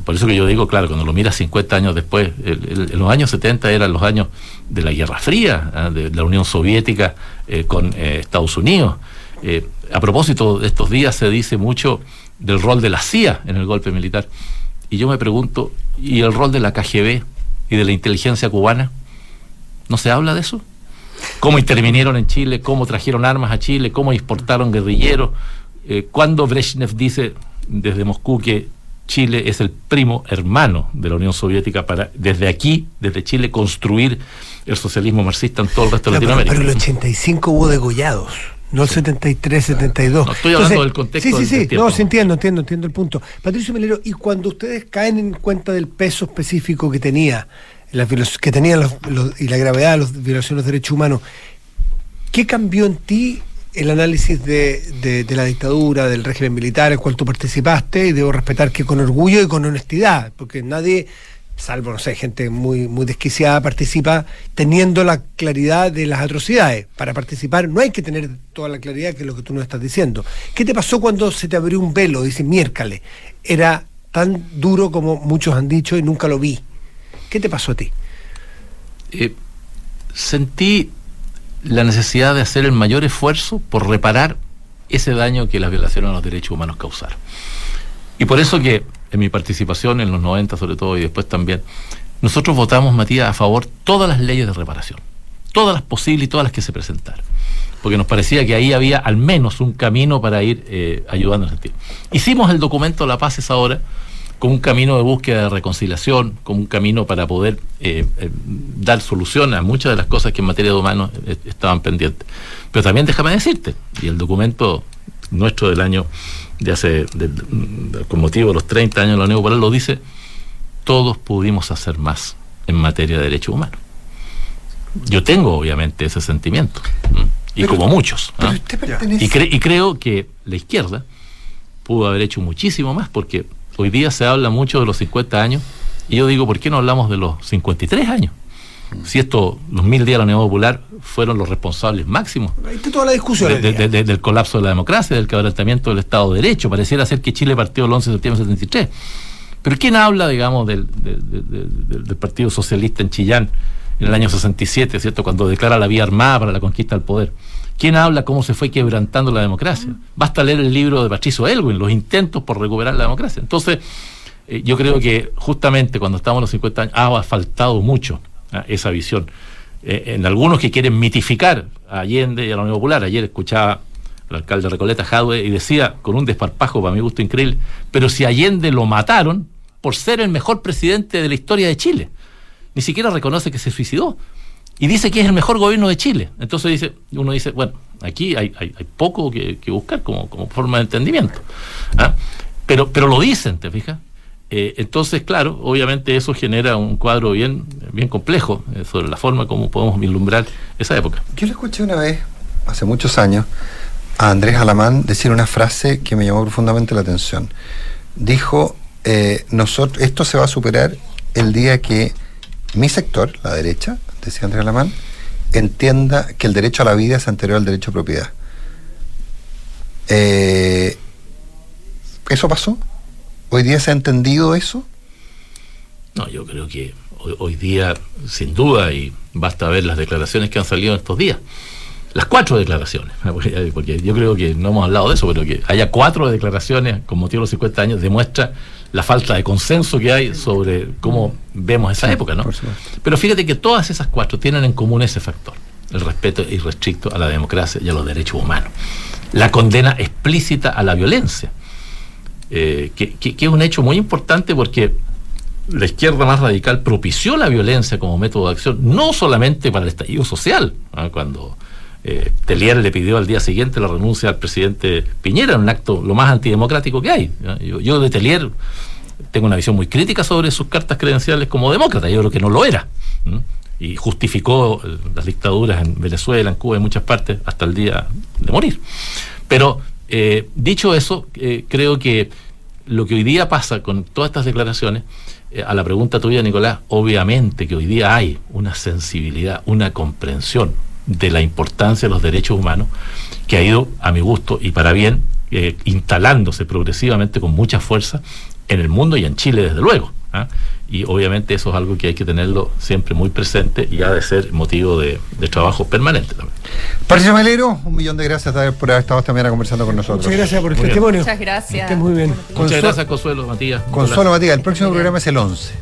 Por eso que yo digo, claro, cuando lo miras 50 años después, el- el- en los años 70 eran los años de la Guerra Fría, ¿ah? de la Unión Soviética eh, con eh, Estados Unidos. Eh, a propósito de estos días se dice mucho del rol de la CIA en el golpe militar. Y yo me pregunto, ¿y el rol de la KGB y de la inteligencia cubana? ¿No se habla de eso? ¿Cómo intervinieron en Chile? ¿Cómo trajeron armas a Chile? ¿Cómo exportaron guerrilleros? ¿Cuándo Brezhnev dice desde Moscú que Chile es el primo hermano de la Unión Soviética para desde aquí, desde Chile, construir el socialismo marxista en todo el resto de Ya, pero, Latinoamérica? pero el 85 hubo degollados. No el 73, 72. No, estoy hablando del contexto Sí, sí, sí. del tiempo. No, sí entiendo, entiendo, entiendo el punto. Patricio Melero, y cuando ustedes caen en cuenta del peso específico que tenía, viola- que tenían los, los- y la gravedad de las violaciones de los derechos humanos, ¿qué cambió en ti el análisis de, la dictadura, del régimen militar en cual tú participaste? Y debo respetar que con orgullo y con honestidad, porque nadie, salvo, no sé, gente muy, muy desquiciada, participa teniendo la claridad de las atrocidades. Para participar no hay que tener toda la claridad que es lo que tú nos estás diciendo. ¿Qué te pasó cuando se te abrió un velo? Dice, miércoles, era tan duro como muchos han dicho y nunca lo vi. ¿Qué te pasó a ti? Eh, sentí la necesidad de hacer el mayor esfuerzo por reparar ese daño que las violaciones a los derechos humanos causaron. Y por eso que en mi participación en los 90 sobre todo y después también, nosotros votamos, Matías, a favor todas las leyes de reparación, todas las posibles y todas las que se presentaron, porque nos parecía que ahí había al menos un camino para ir eh, ayudando en ese sentido. Hicimos el documento La Paz es ahora como un camino de búsqueda de reconciliación, como un camino para poder eh, eh, dar solución a muchas de las cosas que en materia de humanos eh, estaban pendientes. Pero también déjame decirte, y el documento nuestro del año de hace, con motivo de los 30 años de la Unión Popular lo dice, todos pudimos hacer más en materia de derechos humanos. Yo tengo obviamente ese sentimiento, y Pero- como muchos. ¿ah? pero usted pertenece- Y, cre- y creo que la izquierda pudo haber hecho muchísimo más, porque hoy día se habla mucho de los 50 años, y yo digo, ¿por qué no hablamos de los 53 años? Si esto, los mil días de la Unión Popular fueron los responsables máximos Ahí está toda la discusión. de- hoy de- día. de- del colapso de la democracia, del quebrantamiento del Estado de Derecho. Pareciera ser que Chile partió el 11 de septiembre de 73. Pero ¿quién habla, digamos, del, de- de- de- del- del Partido Socialista en Chillán en el año 67, ¿cierto? Cuando declara la vía armada para la conquista del poder. ¿Quién habla cómo se fue quebrantando la democracia? Basta leer el libro de Patricio Elwin, Los intentos por recuperar la democracia. Entonces, eh, yo creo que justamente cuando estamos en los 50 años ha faltado mucho ¿ah? esa visión. Eh, en algunos que quieren mitificar a Allende y a la Unión Popular. Ayer escuchaba al alcalde Recoleta Jadwe y decía, con un desparpajo para mi gusto increíble, pero si Allende lo mataron por ser el mejor presidente de la historia de Chile. Ni siquiera reconoce que se suicidó. Y dice que es el mejor gobierno de Chile. Entonces dice, uno dice, bueno, aquí hay, poco que, buscar como, como forma de entendimiento. ¿ah? Pero, pero lo dicen, ¿te fijas? Eh, entonces, claro, obviamente eso genera un cuadro bien, bien complejo eh, sobre la forma como podemos vislumbrar esa época. Yo le escuché una vez, hace muchos años, a Andrés Alamán decir una frase que me llamó profundamente la atención. Dijo, eh, nosotros, esto se va a superar el día que mi sector, la derecha, decía Andrés Alamán, entienda que el derecho a la vida es anterior al derecho a propiedad. Eh, ¿Eso pasó? ¿Hoy día se ha entendido eso? No, yo creo que hoy, hoy día, sin duda, y basta ver las declaraciones que han salido en estos días, las cuatro declaraciones, porque yo creo que no hemos hablado de eso, pero que haya cuatro declaraciones con motivo de los 50 años demuestra la falta de consenso que hay sobre cómo vemos esa época, ¿no? Pero fíjate que todas esas cuatro tienen en común ese factor, el respeto irrestricto a la democracia y a los derechos humanos, la condena explícita a la violencia, eh, que, que- que es un hecho muy importante porque la izquierda más radical propició la violencia como método de acción, no solamente para el estallido social, cuando eh, Telier le pidió al día siguiente la renuncia al presidente Piñera, un acto lo más antidemocrático que hay. Yo, de Telier tengo una visión muy crítica sobre sus cartas credenciales como demócrata, yo creo que no lo era. Y justificó eh, las dictaduras en Venezuela, en Cuba, en muchas partes, hasta el día de morir. Pero eh, dicho eso, eh, creo que lo que hoy día pasa con todas estas declaraciones, a la pregunta tuya, Nicolás, obviamente que hoy día hay una sensibilidad, una comprensión de la importancia de los derechos humanos que ha ido, a mi gusto y para bien, eh, instalándose progresivamente con mucha fuerza en el mundo y en Chile, desde luego. ¿ah? y obviamente eso es algo que hay que tenerlo siempre muy presente y ha de ser motivo de, de trabajo permanente también. Patricio Melero, un millón de gracias por haber estado esta mañana conversando con nosotros. Muchas gracias por el Muy bien. testimonio. Muchas gracias. Estés muy bien. Muchas Consuelo- gracias Consuelo, Matías. Consuelo Matías, el próximo programa es el 11.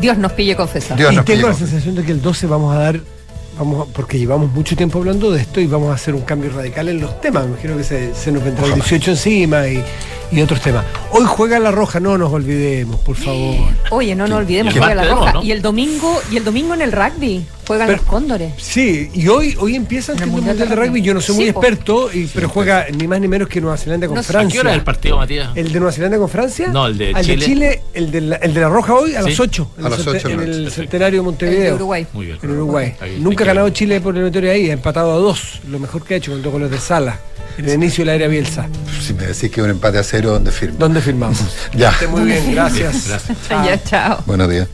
Dios nos pille confesar. Dios y nos tengo pille la sensación de que el 12 vamos a dar, vamos porque llevamos mucho tiempo hablando de esto y vamos a hacer un cambio radical en los temas. Me imagino que se, se nos vendrá el 18 encima y, y otros temas. Hoy juega la roja, no nos olvidemos, por favor. Oye, no nos olvidemos Y el juega la roja. ¿no? Y el domingo, y el domingo en el rugby juegan Pero- los cóndores. Sí, y hoy, hoy empieza el Mundial, Mundial de Rugby. Yo no soy muy Sí, experto, y- pero juega ni más ni menos que Nueva Zelanda con No sé. ¿A Francia. qué hora es el partido, Matías? ¿El de Nueva Zelanda con Francia? No, el de Chile. de Chile, el de la, el de la Roja hoy a Sí. las 8. A las 8 En el centenario de El Montevideo. de Uruguay. Muy bien. En Uruguay. Ahí, Nunca ha ganado. Chile por eliminatoria ahí, ha empatado a dos. Lo mejor que ha hecho con dos goles de sala. En el inicio de la era Bielsa. Si me decís que un empate a cero, ¿dónde firmo? ¿Dónde firmamos? Ya. Esté muy bien, gracias. Gracias. Ya, chao. Buenos días.